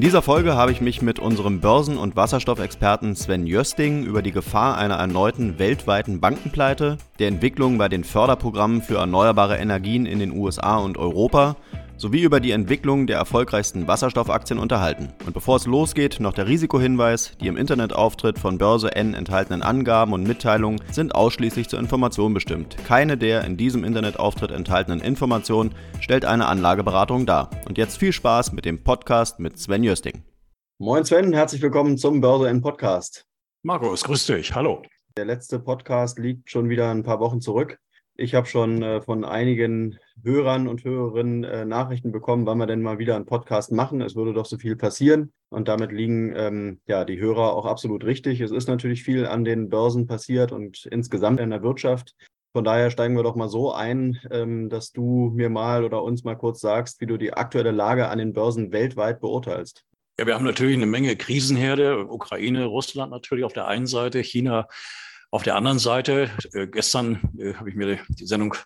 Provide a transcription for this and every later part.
In dieser Folge habe ich mich mit unserem Börsen- und Wasserstoffexperten Sven Jösting über die Gefahr einer erneuten weltweiten Bankenpleite, der Entwicklung bei den Förderprogrammen für erneuerbare Energien in den USA und Europa sowie über die Entwicklung der erfolgreichsten Wasserstoffaktien unterhalten. Und bevor es losgeht, noch der Risikohinweis, die im Internetauftritt von Börse N enthaltenen Angaben und Mitteilungen sind ausschließlich zur Information bestimmt. Keine der in diesem Internetauftritt enthaltenen Informationen stellt eine Anlageberatung dar. Und jetzt viel Spaß mit dem Podcast mit Sven Jösting. Moin Sven, herzlich willkommen zum Börse N Podcast. Markus, grüß dich, hallo. Der letzte Podcast liegt schon wieder ein paar Wochen zurück. Ich habe schon äh, von einigen Hörern und Hörerinnen äh, Nachrichten bekommen, wann wir denn mal wieder einen Podcast machen. Es würde doch so viel passieren. Und damit liegen ähm, ja die Hörer auch absolut richtig. Es ist natürlich viel an den Börsen passiert und insgesamt in der Wirtschaft. Von daher steigen wir doch mal so ein, ähm, dass du mir mal oder uns mal kurz sagst, wie du die aktuelle Lage an den Börsen weltweit beurteilst. Ja, wir haben natürlich eine Menge Krisenherde. Ukraine, Russland natürlich auf der einen Seite, China auf der anderen Seite, äh, gestern äh, habe ich mir die Sendung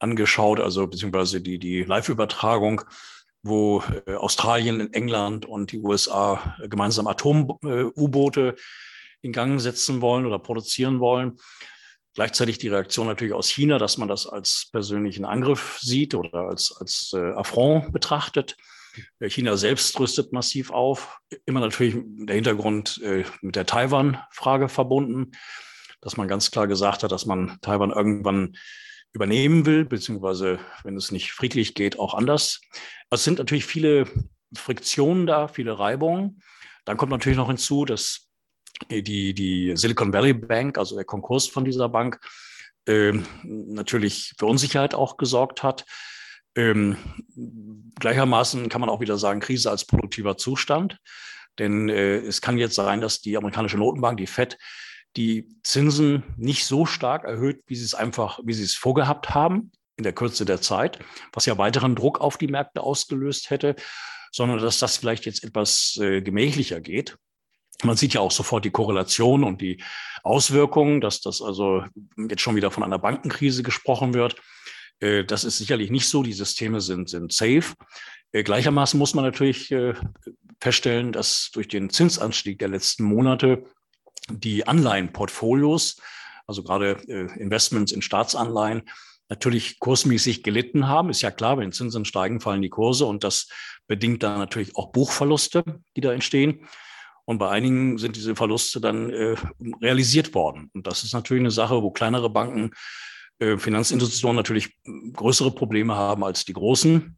angeschaut, also beziehungsweise die, die Live-Übertragung, wo äh, Australien, England und die USA gemeinsam Atom-U-Boote in Gang setzen wollen oder produzieren wollen. Gleichzeitig die Reaktion natürlich aus China, dass man das als persönlichen Angriff sieht oder als, als äh, Affront betrachtet. China selbst rüstet massiv auf. Immer natürlich der Hintergrund äh, mit der Taiwan-Frage verbunden dass man ganz klar gesagt hat, dass man Taiwan irgendwann übernehmen will, beziehungsweise, wenn es nicht friedlich geht, auch anders. Es sind natürlich viele Friktionen da, viele Reibungen. Dann kommt natürlich noch hinzu, dass die, die Silicon Valley Bank, also der Konkurs von dieser Bank, äh, natürlich für Unsicherheit auch gesorgt hat. Ähm, gleichermaßen kann man auch wieder sagen, Krise als produktiver Zustand. Denn äh, es kann jetzt sein, dass die amerikanische Notenbank, die FED, die Zinsen nicht so stark erhöht, wie sie es einfach, wie sie es vorgehabt haben in der Kürze der Zeit, was ja weiteren Druck auf die Märkte ausgelöst hätte, sondern dass das vielleicht jetzt etwas äh, gemächlicher geht. Man sieht ja auch sofort die Korrelation und die Auswirkungen, dass das also jetzt schon wieder von einer Bankenkrise gesprochen wird. Äh, das ist sicherlich nicht so. Die Systeme sind, sind safe. Äh, gleichermaßen muss man natürlich äh, feststellen, dass durch den Zinsanstieg der letzten Monate die Anleihenportfolios, also gerade äh, Investments in Staatsanleihen, natürlich kursmäßig gelitten haben. Ist ja klar, wenn Zinsen steigen, fallen die Kurse und das bedingt dann natürlich auch Buchverluste, die da entstehen. Und bei einigen sind diese Verluste dann äh, realisiert worden. Und das ist natürlich eine Sache, wo kleinere Banken, äh, Finanzinstitutionen natürlich größere Probleme haben als die großen.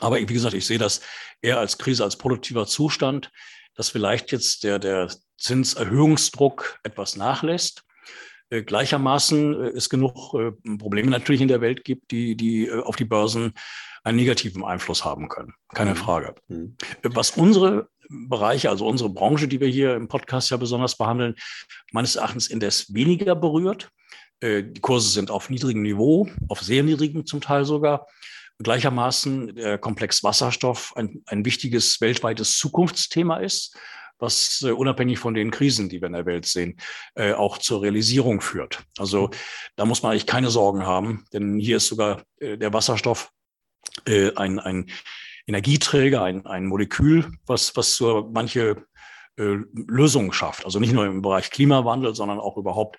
Aber wie gesagt, ich sehe das eher als Krise, als produktiver Zustand, dass vielleicht jetzt der, der Zinserhöhungsdruck etwas nachlässt. Äh, gleichermaßen äh, es genug äh, Probleme natürlich in der Welt gibt, die, die auf die Börsen einen negativen Einfluss haben können. Keine mhm. Frage. Mhm. Was unsere Bereiche, also unsere Branche, die wir hier im Podcast ja besonders behandeln, meines Erachtens indes weniger berührt. Die Kurse sind auf niedrigem Niveau, auf sehr niedrigem zum Teil sogar. Gleichermaßen der Komplex Wasserstoff ein, ein wichtiges weltweites Zukunftsthema ist was äh, unabhängig von den Krisen, die wir in der Welt sehen, äh, auch zur Realisierung führt. Also da muss man eigentlich keine Sorgen haben, denn hier ist sogar äh, der Wasserstoff äh, ein, ein Energieträger, ein, ein Molekül, was, was so manche äh, Lösungen schafft. Also nicht nur im Bereich Klimawandel, sondern auch überhaupt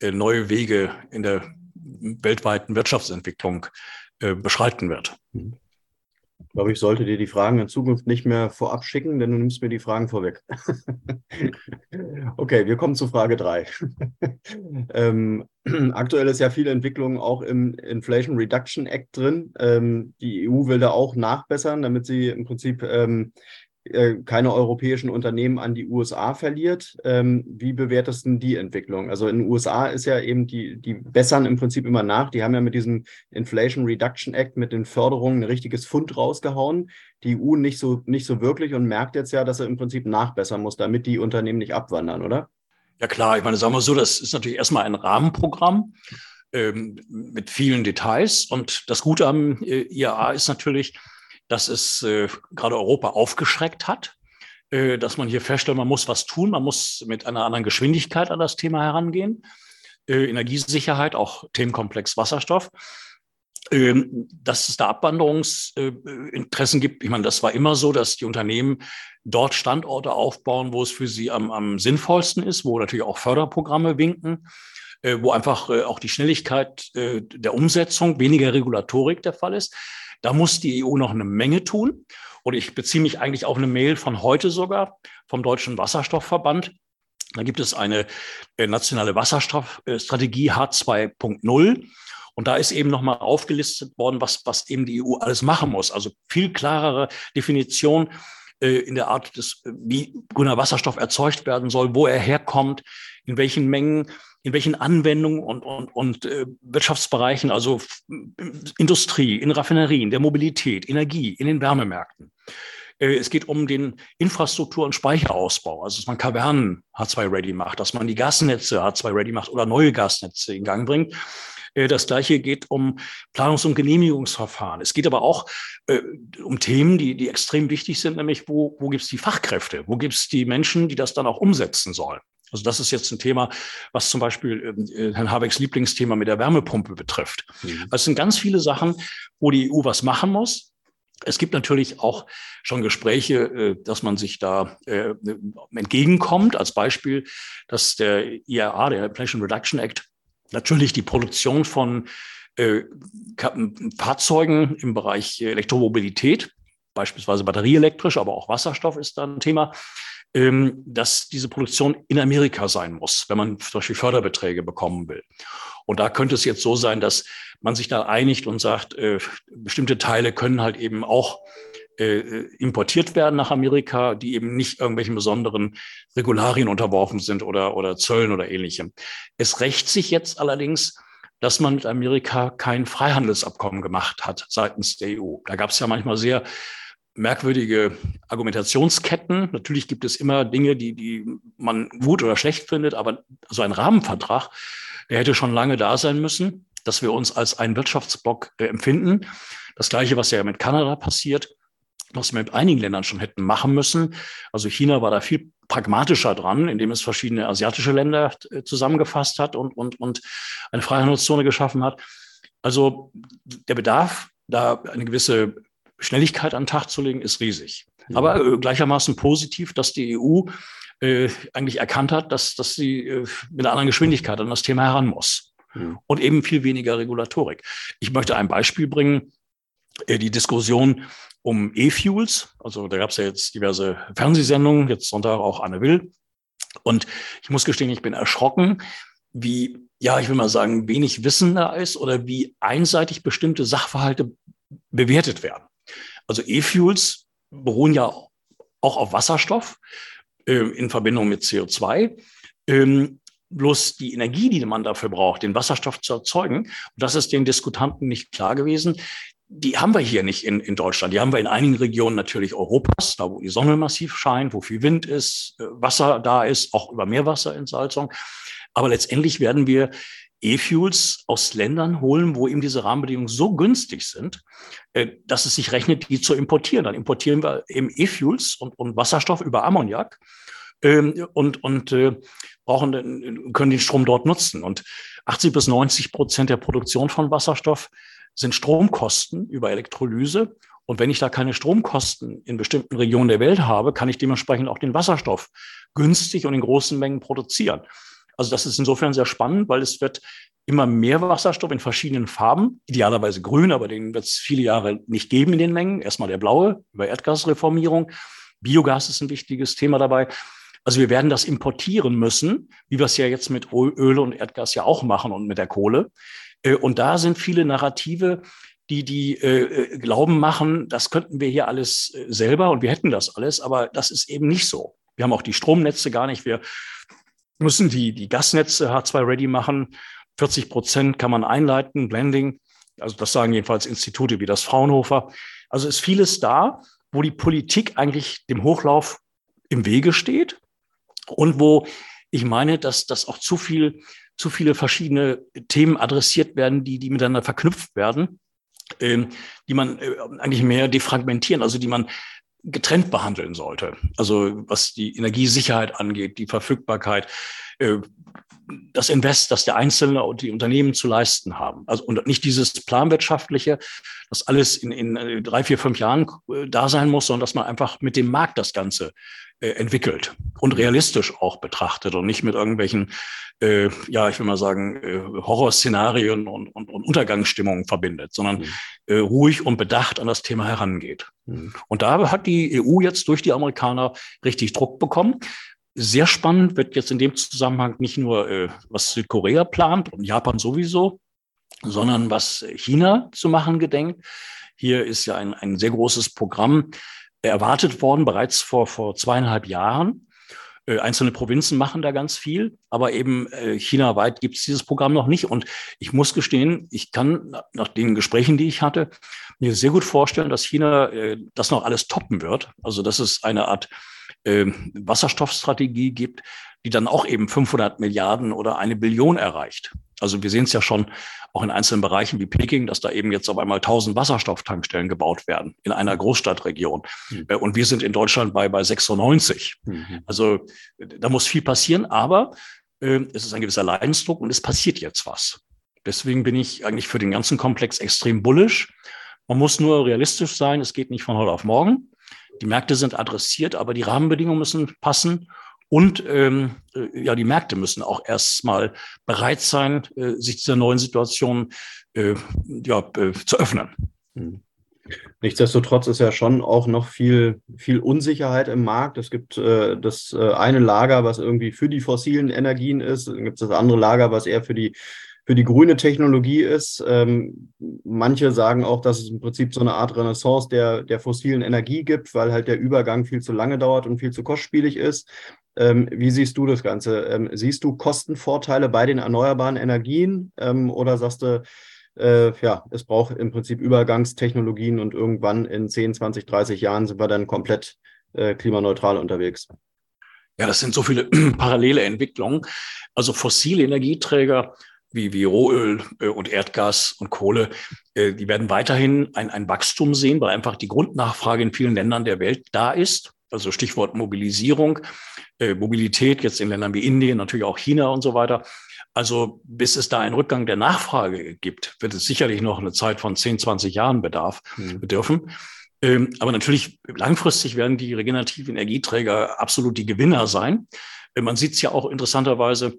äh, neue Wege in der weltweiten Wirtschaftsentwicklung äh, beschreiten wird. Mhm. Ich glaube, ich sollte dir die Fragen in Zukunft nicht mehr vorab schicken, denn du nimmst mir die Fragen vorweg. okay, wir kommen zu Frage 3. ähm, aktuell ist ja viel Entwicklung auch im Inflation Reduction Act drin. Ähm, die EU will da auch nachbessern, damit sie im Prinzip ähm, äh, keine europäischen Unternehmen an die USA verliert. Ähm, wie bewertest du die Entwicklung? Also in den USA ist ja eben die, die bessern im Prinzip immer nach. Die haben ja mit diesem Inflation Reduction Act, mit den Förderungen ein richtiges Fund rausgehauen. Die EU nicht so, nicht so wirklich und merkt jetzt ja, dass er im Prinzip nachbessern muss, damit die Unternehmen nicht abwandern, oder? Ja klar, ich meine, sagen wir so, das ist natürlich erstmal ein Rahmenprogramm ähm, mit vielen Details. Und das Gute am äh, IAA ist natürlich, dass es äh, gerade Europa aufgeschreckt hat, äh, dass man hier feststellt, man muss was tun, man muss mit einer anderen Geschwindigkeit an das Thema herangehen. Äh, Energiesicherheit, auch Themenkomplex Wasserstoff. Ähm, dass es da Abwanderungsinteressen gibt. Ich meine, das war immer so, dass die Unternehmen dort Standorte aufbauen, wo es für sie am, am sinnvollsten ist, wo natürlich auch Förderprogramme winken, äh, wo einfach äh, auch die Schnelligkeit äh, der Umsetzung, weniger Regulatorik der Fall ist. Da muss die EU noch eine Menge tun. Und ich beziehe mich eigentlich auf eine Mail von heute sogar vom Deutschen Wasserstoffverband. Da gibt es eine nationale Wasserstoffstrategie H2.0. Und da ist eben nochmal aufgelistet worden, was, was eben die EU alles machen muss. Also viel klarere Definition äh, in der Art des, wie grüner Wasserstoff erzeugt werden soll, wo er herkommt, in welchen Mengen, in welchen Anwendungen und, und, und äh, Wirtschaftsbereichen, also Industrie, in Raffinerien, der Mobilität, Energie, in den Wärmemärkten. Äh, es geht um den Infrastruktur- und Speicherausbau, also dass man Kavernen H2-ready macht, dass man die Gasnetze H2-ready macht oder neue Gasnetze in Gang bringt. Äh, das Gleiche geht um Planungs- und Genehmigungsverfahren. Es geht aber auch äh, um Themen, die, die extrem wichtig sind, nämlich wo, wo gibt es die Fachkräfte, wo gibt es die Menschen, die das dann auch umsetzen sollen. Also das ist jetzt ein Thema, was zum Beispiel äh, Herrn Habecks Lieblingsthema mit der Wärmepumpe betrifft. Mhm. Also es sind ganz viele Sachen, wo die EU was machen muss. Es gibt natürlich auch schon Gespräche, äh, dass man sich da entgegenkommt. Als Beispiel, dass der IRA, der Inflation Reduction Act, natürlich die Produktion von äh, Fahrzeugen im Bereich Elektromobilität, beispielsweise batterieelektrisch, aber auch Wasserstoff ist dann ein Thema, ähm, dass diese Produktion in Amerika sein muss, wenn man zum Beispiel Förderbeträge bekommen will. Und da könnte es jetzt so sein, dass man sich da einigt und sagt, äh, bestimmte Teile können halt eben auch äh, importiert werden nach Amerika, die eben nicht irgendwelchen besonderen Regularien unterworfen sind oder, oder Zöllen oder ähnlichem. Es rächt sich jetzt allerdings, dass man mit Amerika kein Freihandelsabkommen gemacht hat seitens der EU. Da gab es ja manchmal sehr merkwürdige Argumentationsketten. Natürlich gibt es immer Dinge, die, die man gut oder schlecht findet, aber so ein Rahmenvertrag, der hätte schon lange da sein müssen, dass wir uns als einen Wirtschaftsblock äh, empfinden. Das Gleiche, was ja mit Kanada passiert was wir mit einigen Ländern schon hätten machen müssen. Also China war da viel pragmatischer dran, indem es verschiedene asiatische Länder äh, zusammengefasst hat und, und, und eine Freihandelszone geschaffen hat. Also der Bedarf, da eine gewisse Schnelligkeit an den Tag zu legen, ist riesig. Ja. Aber äh, gleichermaßen positiv, dass die EU äh, eigentlich erkannt hat, dass, dass sie äh, mit einer anderen Geschwindigkeit an das Thema heran muss. Ja. Und eben viel weniger Regulatorik. Ich möchte ein Beispiel bringen. Äh, die Diskussion um E-Fuels. Also da gab es ja jetzt diverse Fernsehsendungen, jetzt Sonntag auch Anne Will. Und ich muss gestehen, ich bin erschrocken, wie, ja, ich will mal sagen, wenig Wissen da ist oder wie einseitig bestimmte Sachverhalte bewertet werden. Also E-Fuels beruhen ja auch auf Wasserstoff äh, in Verbindung mit CO2. Ähm, bloß die Energie, die man dafür braucht, den Wasserstoff zu erzeugen, das ist den Diskutanten nicht klar gewesen, die haben wir hier nicht in, in Deutschland. Die haben wir in einigen Regionen natürlich Europas, da wo die Sonne massiv scheint, wo viel Wind ist, äh, Wasser da ist, auch über Meerwasserentsalzung. Aber letztendlich werden wir E-Fuels aus Ländern holen, wo eben diese Rahmenbedingungen so günstig sind, äh, dass es sich rechnet, die zu importieren. Dann importieren wir eben E-Fuels und, und Wasserstoff über Ammoniak ähm, und, und äh, brauchen, können den Strom dort nutzen. Und 80 bis 90 Prozent der Produktion von Wasserstoff sind Stromkosten über Elektrolyse. Und wenn ich da keine Stromkosten in bestimmten Regionen der Welt habe, kann ich dementsprechend auch den Wasserstoff günstig und in großen Mengen produzieren. Also das ist insofern sehr spannend, weil es wird immer mehr Wasserstoff in verschiedenen Farben, idealerweise grün, aber den wird es viele Jahre nicht geben in den Mengen. Erstmal der blaue über Erdgasreformierung. Biogas ist ein wichtiges Thema dabei. Also wir werden das importieren müssen, wie wir es ja jetzt mit Öl und Erdgas ja auch machen und mit der Kohle. Äh, und da sind viele Narrative, die die äh, Glauben machen, das könnten wir hier alles äh, selber und wir hätten das alles, aber das ist eben nicht so. Wir haben auch die Stromnetze gar nicht. Wir müssen die, die Gasnetze H2-ready machen. 40 Prozent kann man einleiten, Blending. Also das sagen jedenfalls Institute wie das Fraunhofer. Also ist vieles da, wo die Politik eigentlich dem Hochlauf im Wege steht und wo ich meine, dass das auch zu viel, zu viele verschiedene Themen adressiert werden, die, die miteinander verknüpft werden, ähm, die man äh, eigentlich mehr defragmentieren, also die man getrennt behandeln sollte. Also was die Energiesicherheit angeht, die Verfügbarkeit, äh, das Invest, das der Einzelne und die Unternehmen zu leisten haben. Also und nicht dieses planwirtschaftliche, dass alles in, in äh, drei, vier, fünf Jahren äh, da sein muss, sondern dass man einfach mit dem Markt das Ganze entwickelt und realistisch auch betrachtet und nicht mit irgendwelchen, äh, ja, ich will mal sagen, äh, Horrorszenarien und, und, und Untergangsstimmungen verbindet, sondern mhm. äh, ruhig und bedacht an das Thema herangeht. Mhm. Und da hat die EU jetzt durch die Amerikaner richtig Druck bekommen. Sehr spannend wird jetzt in dem Zusammenhang nicht nur, äh, was Südkorea plant und Japan sowieso, sondern was China zu machen gedenkt. Hier ist ja ein, ein sehr großes Programm erwartet worden, bereits vor, vor zweieinhalb Jahren. Äh, einzelne Provinzen machen da ganz viel, aber eben äh, China-weit gibt es dieses Programm noch nicht. Und ich muss gestehen, ich kann nach den Gesprächen, die ich hatte, mir sehr gut vorstellen, dass China äh, das noch alles toppen wird. Also dass es eine Art ähm, Wasserstoffstrategie gibt, die dann auch eben 500 Milliarden oder eine Billion erreicht. Also wir sehen es ja schon auch in einzelnen Bereichen wie Peking, dass da eben jetzt auf einmal 1000 Wasserstofftankstellen gebaut werden in einer Großstadtregion. Mhm. Und wir sind in Deutschland bei, bei 96. Mhm. Also da muss viel passieren, aber äh, es ist ein gewisser Leidensdruck und es passiert jetzt was. Deswegen bin ich eigentlich für den ganzen Komplex extrem bullish. Man muss nur realistisch sein. Es geht nicht von heute auf morgen. Die Märkte sind adressiert, aber die Rahmenbedingungen müssen passen. Und ähm, äh, ja, die Märkte müssen auch erstmal bereit sein, äh, sich dieser neuen Situation äh, ja, äh, zu öffnen. Hm. Nichtsdestotrotz ist ja schon auch noch viel, viel Unsicherheit im Markt. Es gibt äh, das äh, eine Lager, was irgendwie für die fossilen Energien ist. Dann gibt es das andere Lager, was eher für die für die grüne Technologie ist. Ähm, manche sagen auch, dass es im Prinzip so eine Art Renaissance der, der fossilen Energie gibt, weil halt der Übergang viel zu lange dauert und viel zu kostspielig ist. Ähm, wie siehst du das Ganze? Ähm, siehst du Kostenvorteile bei den erneuerbaren Energien ähm, oder sagst du, äh, ja, es braucht im Prinzip Übergangstechnologien und irgendwann in 10, 20, 30 Jahren sind wir dann komplett äh, klimaneutral unterwegs? Ja, das sind so viele parallele Entwicklungen. Also fossile Energieträger wie, wie Rohöl äh, und Erdgas und Kohle, äh, die werden weiterhin ein, ein Wachstum sehen, weil einfach die Grundnachfrage in vielen Ländern der Welt da ist. Also Stichwort Mobilisierung, äh, Mobilität jetzt in Ländern wie Indien, natürlich auch China und so weiter. Also bis es da einen Rückgang der Nachfrage gibt, wird es sicherlich noch eine Zeit von 10, 20 Jahren Bedarf mhm. bedürfen. Ähm, aber natürlich langfristig werden die regenerativen Energieträger absolut die Gewinner sein. Man sieht es ja auch interessanterweise,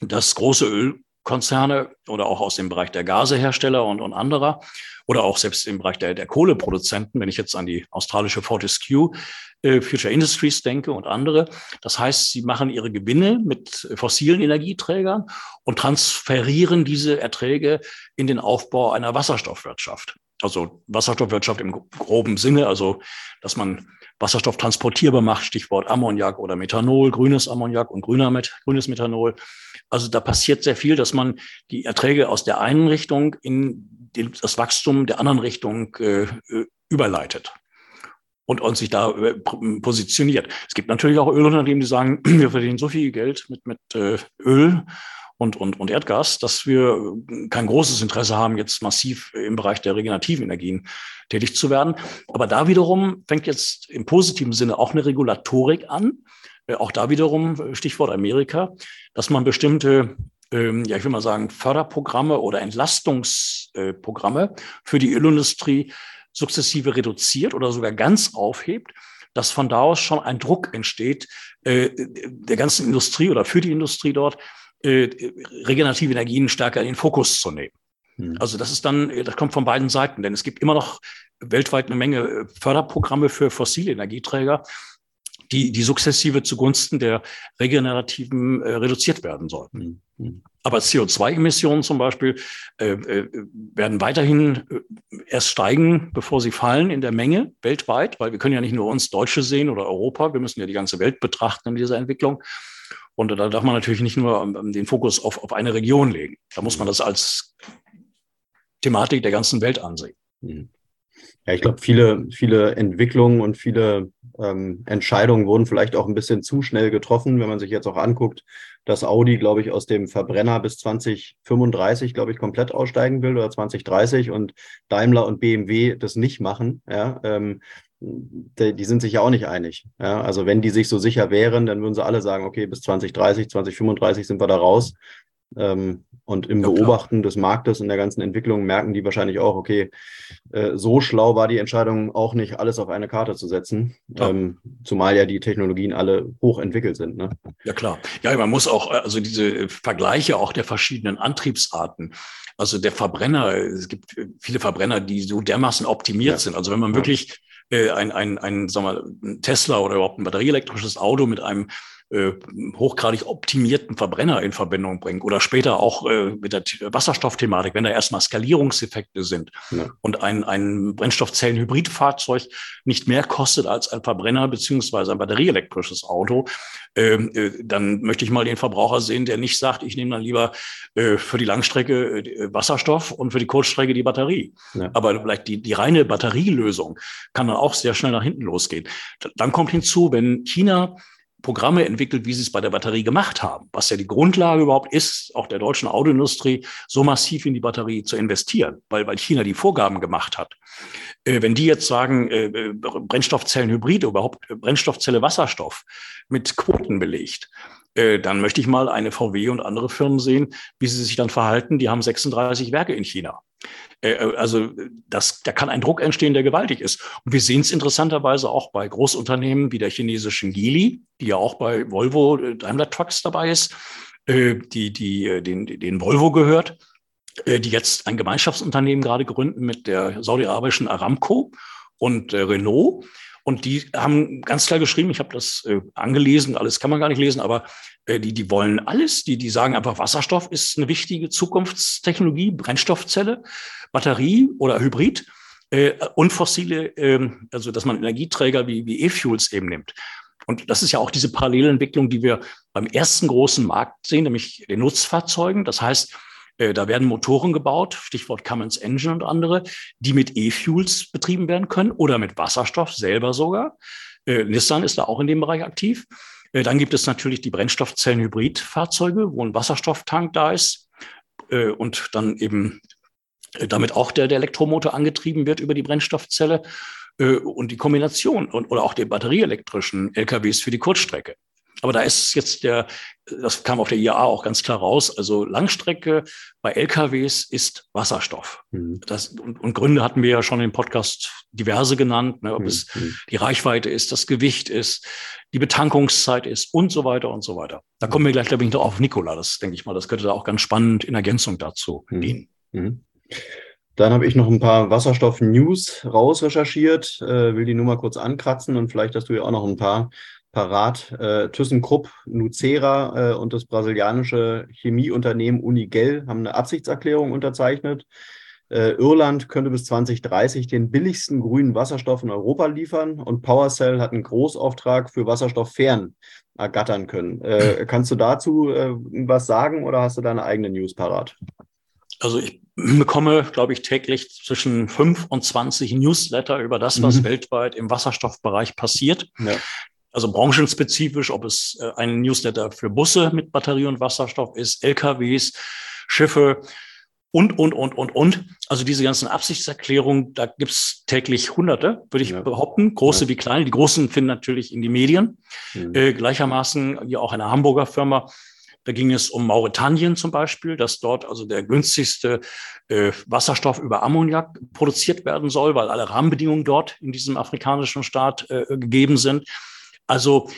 dass große Öl Konzerne oder auch aus dem Bereich der Gasehersteller und, und anderer oder auch selbst im Bereich der, der Kohleproduzenten, wenn ich jetzt an die australische Fortescue äh, Future Industries denke und andere. Das heißt, sie machen ihre Gewinne mit fossilen Energieträgern und transferieren diese Erträge in den Aufbau einer Wasserstoffwirtschaft. Also Wasserstoffwirtschaft im groben Sinne, also dass man Wasserstoff transportierbar macht, Stichwort Ammoniak oder Methanol, grünes Ammoniak und grüner Met grünes Methanol. Also da passiert sehr viel, dass man die Erträge aus der einen Richtung in das Wachstum der anderen Richtung äh, äh, überleitet und, und sich da äh, positioniert. Es gibt natürlich auch Ölunternehmen, die sagen, wir verdienen so viel Geld mit, mit äh, Öl und, und, und Erdgas, dass wir kein großes Interesse haben, jetzt massiv im Bereich der regenerativen Energien tätig zu werden. Aber da wiederum fängt jetzt im positiven Sinne auch eine Regulatorik an. Äh, auch da wiederum, Stichwort Amerika, dass man bestimmte, ähm, ja, ich will mal sagen, Förderprogramme oder Entlastungsprogramme für die Ölindustrie sukzessive reduziert oder sogar ganz aufhebt dass von da aus schon ein Druck entsteht, äh, der ganzen Industrie oder für die Industrie dort, äh, regenerative Energien stärker in den Fokus zu nehmen. Hm. Also das ist dann, das kommt von beiden Seiten, denn es gibt immer noch weltweit eine Menge äh, Förderprogramme für fossile Energieträger, die, die sukzessive zugunsten der regenerativen äh, reduziert werden sollten. Hm. hm. Aber CO2-Emissionen zum Beispiel äh, äh, werden weiterhin erst steigen, bevor sie fallen in der Menge weltweit, weil wir können ja nicht nur uns Deutsche sehen oder Europa, wir müssen ja die ganze Welt betrachten in dieser Entwicklung. Und da darf man natürlich nicht nur den Fokus auf, auf eine Region legen. Da muss man das als Thematik der ganzen Welt ansehen. Mhm. Ja, ich glaube, viele, viele Entwicklungen und viele ähm, Entscheidungen wurden vielleicht auch ein bisschen zu schnell getroffen, wenn man sich jetzt auch anguckt, dass Audi, glaube ich, aus dem Verbrenner bis 2035, glaube ich, komplett aussteigen will oder 2030 und Daimler und BMW das nicht machen. Ja, ähm, die, die, sind sich ja auch nicht einig. Ja, also wenn die sich so sicher wären, dann würden sie alle sagen, okay, bis 2030, 2035 sind wir da raus. Ähm, und im ja, Beobachten klar. des Marktes und der ganzen Entwicklung merken die wahrscheinlich auch, okay, äh, so schlau war die Entscheidung auch nicht, alles auf eine Karte zu setzen. Ähm, zumal ja die Technologien alle hochentwickelt sind. Ne? Ja, klar. Ja, man muss auch, also diese Vergleiche auch der verschiedenen Antriebsarten. Also der Verbrenner, es gibt viele Verbrenner, die so dermaßen optimiert ja. sind. Also wenn man wirklich äh, ein, ein, ein, sagen wir mal, ein Tesla oder überhaupt ein batterieelektrisches Auto mit einem äh, hochgradig optimierten Verbrenner in Verbindung bringt oder später auch äh, mit der Wasserstoffthematik, wenn da erstmal Skalierungseffekte sind ja. und ein, ein Brennstoffzellen-Hybridfahrzeug nicht mehr kostet als ein Verbrenner beziehungsweise ein batterieelektrisches Auto, ähm, äh, dann möchte ich mal den Verbraucher sehen, der nicht sagt, ich nehme dann lieber äh, für die Langstrecke äh, Wasserstoff und für die Kurzstrecke die Batterie. Ja. Aber vielleicht die, die reine Batterielösung kann dann auch sehr schnell nach hinten losgehen. Dann kommt hinzu, wenn China Programme entwickelt, wie sie es bei der Batterie gemacht haben, was ja die Grundlage überhaupt ist, auch der deutschen Autoindustrie, so massiv in die Batterie zu investieren, weil, weil China die Vorgaben gemacht hat. Äh, wenn die jetzt sagen, äh, äh Brennstoffzellenhybride, überhaupt äh, Brennstoffzelle Wasserstoff mit Quoten belegt, äh, dann möchte ich mal eine VW und andere Firmen sehen, wie sie sich dann verhalten. Die haben 36 Werke in China. Äh, äh, also das, da kann ein Druck entstehen, der gewaltig ist. Und wir sehen es interessanterweise auch bei Großunternehmen wie der chinesischen Geely, die ja auch bei Volvo äh, Daimler Trucks dabei ist, die, die den, den Volvo gehört, die jetzt ein Gemeinschaftsunternehmen gerade gründen mit der saudi-arabischen Aramco und Renault. Und die haben ganz klar geschrieben, ich habe das äh, angelesen, alles kann man gar nicht lesen, aber äh, die, die wollen alles. Die, die sagen einfach, Wasserstoff ist eine wichtige Zukunftstechnologie, Brennstoffzelle, Batterie oder Hybrid äh, und fossile, äh, also dass man Energieträger wie, wie E-Fuels eben nimmt. Und das ist ja auch diese Parallelentwicklung, die wir beim ersten großen Markt sehen, nämlich den Nutzfahrzeugen. Das heißt, da werden Motoren gebaut, Stichwort Cummins Engine und andere, die mit E-Fuels betrieben werden können oder mit Wasserstoff selber sogar. Äh, Nissan ist da auch in dem Bereich aktiv. Äh, dann gibt es natürlich die Brennstoffzellen-Hybridfahrzeuge, wo ein Wasserstofftank da ist äh, und dann eben äh, damit auch der, der Elektromotor angetrieben wird über die Brennstoffzelle äh, und die Kombination und, oder auch die batterieelektrischen LKWs für die Kurzstrecke. Aber da ist jetzt der, das kam auf der IAA auch ganz klar raus, also Langstrecke bei LKWs ist Wasserstoff. Mhm. Das, und, und, Gründe hatten wir ja schon im Podcast diverse genannt, ne, ob mhm. es die Reichweite ist, das Gewicht ist, die Betankungszeit ist und so weiter und so weiter. Da kommen wir gleich, glaube ich, noch auf Nikola. Das denke ich mal, das könnte da auch ganz spannend in Ergänzung dazu mhm. dienen. Mhm. Dann habe ich noch ein paar Wasserstoff-News rausrecherchiert, äh, will die nur mal kurz ankratzen und vielleicht hast du ja auch noch ein paar parat. Äh, ThyssenKrupp, Nucera äh, und das brasilianische Chemieunternehmen Unigel haben eine Absichtserklärung unterzeichnet. Äh, Irland könnte bis 2030 den billigsten grünen Wasserstoff in Europa liefern und PowerCell hat einen Großauftrag für Wasserstofffern ergattern können. Äh, kannst du dazu äh, was sagen oder hast du deine eigene News parat? Also ich bekomme, glaube ich, täglich zwischen 5 und 20 Newsletter über das, was mhm. weltweit im Wasserstoffbereich passiert. Ja also branchenspezifisch, ob es äh, ein Newsletter für Busse mit Batterie und Wasserstoff ist, LKWs, Schiffe und, und, und, und, und. Also diese ganzen Absichtserklärungen, da gibt's täglich Hunderte, würde ich ja. behaupten, große ja. wie kleine. Die großen finden natürlich in die Medien. Mhm. Äh, gleichermaßen wie auch eine Hamburger Firma. Da ging es um Mauretanien zum Beispiel, dass dort also der günstigste äh, Wasserstoff über Ammoniak produziert werden soll, weil alle Rahmenbedingungen dort in diesem afrikanischen Staat äh, gegeben sind. Also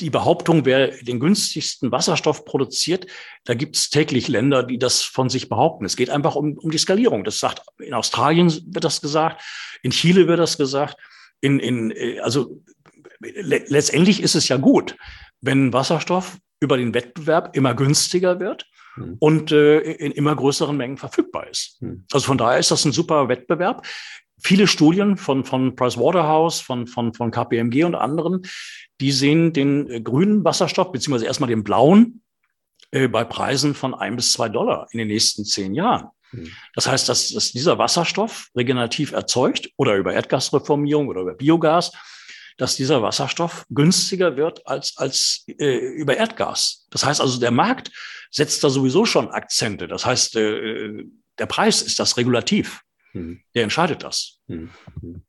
die Behauptung, wer den günstigsten Wasserstoff produziert, da gibt es täglich Länder, die das von sich behaupten. Es geht einfach um, um die Skalierung. Das sagt, in Australien wird das gesagt, in Chile wird das gesagt. In, in, äh, also le letztendlich ist es ja gut, wenn Wasserstoff über den Wettbewerb immer günstiger wird mhm. und äh, in immer größeren Mengen verfügbar ist. Mhm. Also von daher ist das ein super Wettbewerb. Viele Studien von, von Pricewaterhouse, von, von, von KPMG und anderen, die sehen den äh, grünen Wasserstoff, beziehungsweise erstmal den blauen, äh, bei Preisen von ein bis zwei Dollar in den nächsten zehn Jahren. Mhm. Das heißt, dass, dass dieser Wasserstoff regenerativ erzeugt oder über Erdgasreformierung oder über Biogas dass dieser Wasserstoff günstiger wird als, als äh, über Erdgas. Das heißt also, der Markt setzt da sowieso schon Akzente. Das heißt, äh, der Preis ist das Regulativ. Mhm. Der entscheidet das. Mhm.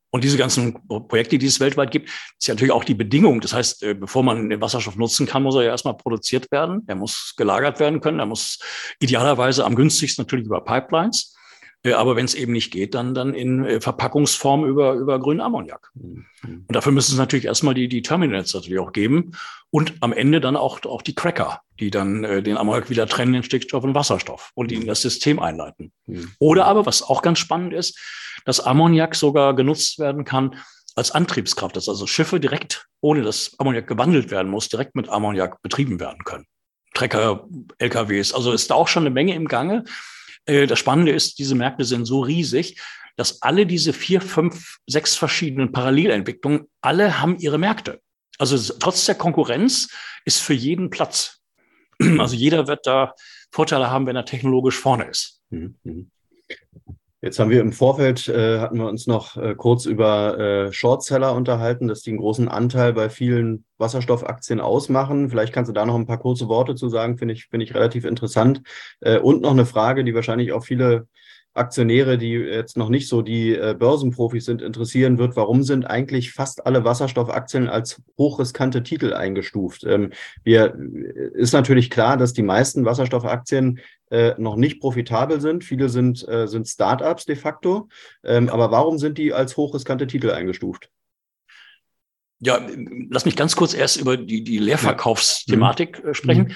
Und diese ganzen Projekte, die es weltweit gibt, ist ja natürlich auch die Bedingung. Das heißt, äh, bevor man den Wasserstoff nutzen kann, muss er ja erstmal produziert werden. Er muss gelagert werden können. Er muss idealerweise am günstigsten natürlich über Pipelines. Äh, aber wenn es eben nicht geht, dann, dann in äh, Verpackungsform über, über grünen Ammoniak. Mhm. Und dafür müssen es natürlich erstmal die, die Terminals natürlich auch geben und am Ende dann auch, auch die Cracker, die dann äh, den Ammoniak wieder trennen in Stickstoff und Wasserstoff und in das System einleiten. Mhm. Oder aber, was auch ganz spannend ist, dass Ammoniak sogar genutzt werden kann als Antriebskraft, dass also Schiffe direkt, ohne dass Ammoniak gewandelt werden muss, direkt mit Ammoniak betrieben werden können. Trecker, LKWs, also ist da auch schon eine Menge im Gange. Äh, das Spannende ist, diese Märkte sind so riesig, dass alle diese vier, fünf, sechs verschiedenen Parallelentwicklungen, alle haben ihre Märkte. Also trotz der Konkurrenz ist für jeden Platz. Also jeder wird da Vorteile haben, wenn er technologisch vorne ist. Jetzt haben wir im Vorfeld, äh, hatten wir uns noch äh, kurz über äh, Shortseller unterhalten, dass die einen großen Anteil bei vielen Wasserstoffaktien ausmachen. Vielleicht kannst du da noch ein paar kurze Worte zu sagen, finde ich, finde ich relativ interessant. Äh, und noch eine Frage, die wahrscheinlich auch viele Aktionäre, die jetzt noch nicht so die äh, Börsenprofis sind, interessieren wird, warum sind eigentlich fast alle Wasserstoffaktien als hochriskante Titel eingestuft? Ähm, wir, äh, ist natürlich klar, dass die meisten Wasserstoffaktien äh, noch nicht profitabel sind. Viele sind, äh, sind Startups de facto. Ähm, aber warum sind die als hochriskante Titel eingestuft? Ja, lass mich ganz kurz erst über die, die Leerverkaufsthematik ja. Äh, sprechen. Mhm.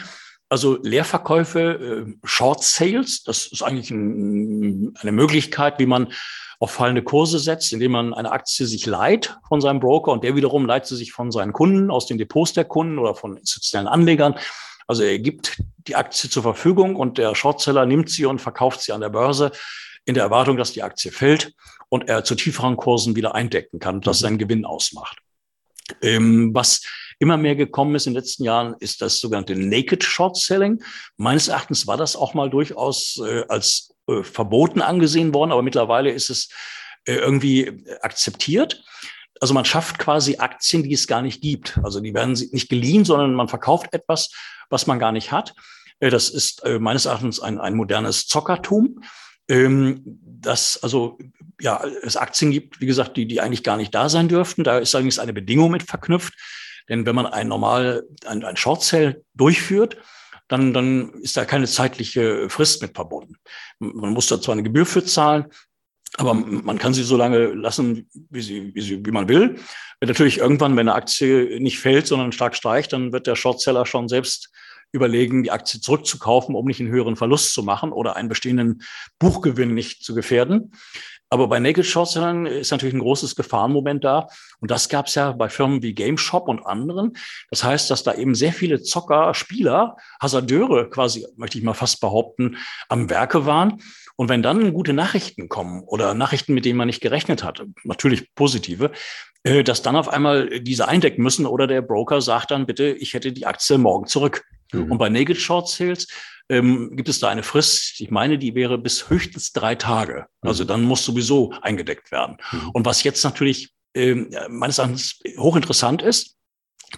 Also Leerverkäufe, äh, Short Sales, das ist eigentlich ein, eine Möglichkeit, wie man auf fallende Kurse setzt, indem man eine Aktie sich leiht von seinem Broker und der wiederum leiht sie sich von seinen Kunden, aus den Depots der Kunden oder von institutionellen Anlegern. Also er gibt die Aktie zur Verfügung und der Shortseller nimmt sie und verkauft sie an der Börse in der Erwartung, dass die Aktie fällt und er zu tieferen Kursen wieder eindecken kann und das seinen Gewinn ausmacht. Ähm, was immer mehr gekommen ist in den letzten Jahren, ist das sogenannte Naked Short Selling. Meines Erachtens war das auch mal durchaus äh, als äh, verboten angesehen worden, aber mittlerweile ist es äh, irgendwie akzeptiert. Also man schafft quasi Aktien, die es gar nicht gibt. Also die werden nicht geliehen, sondern man verkauft etwas, was man gar nicht hat. Äh, das ist äh, meines Erachtens ein, ein modernes Zockertum. Ähm, dass also ja es Aktien gibt, wie gesagt, die die eigentlich gar nicht da sein dürften. Da ist allerdings eine Bedingung mit verknüpft, denn wenn man ein normal, ein, ein Short Sale durchführt, dann, dann ist da keine zeitliche Frist mit verbunden. Man muss da zwar eine Gebühr für zahlen, aber man kann sie so lange lassen, wie, sie, wie, sie, wie man will. Natürlich irgendwann, wenn eine Aktie nicht fällt, sondern stark steigt, dann wird der Shortseller schon selbst überlegen, die Aktie zurückzukaufen, um nicht einen höheren Verlust zu machen oder einen bestehenden Buchgewinn nicht zu gefährden. Aber bei Naked Shortsellern ist natürlich ein großes Gefahrenmoment da. Und das gab es ja bei Firmen wie GameShop und anderen. Das heißt, dass da eben sehr viele Zocker, Spieler, Hasardeure quasi, möchte ich mal fast behaupten, am Werke waren. Und wenn dann gute Nachrichten kommen oder Nachrichten, mit denen man nicht gerechnet hat, natürlich positive, äh, dass dann auf einmal diese eindecken müssen oder der Broker sagt dann bitte, ich hätte die Aktie morgen zurück. Mhm. Und bei Naked Short Sales ähm, gibt es da eine Frist, ich meine, die wäre bis höchstens drei Tage. Also mhm. dann muss sowieso eingedeckt werden. Mhm. Und was jetzt natürlich ähm, meines Erachtens hochinteressant ist,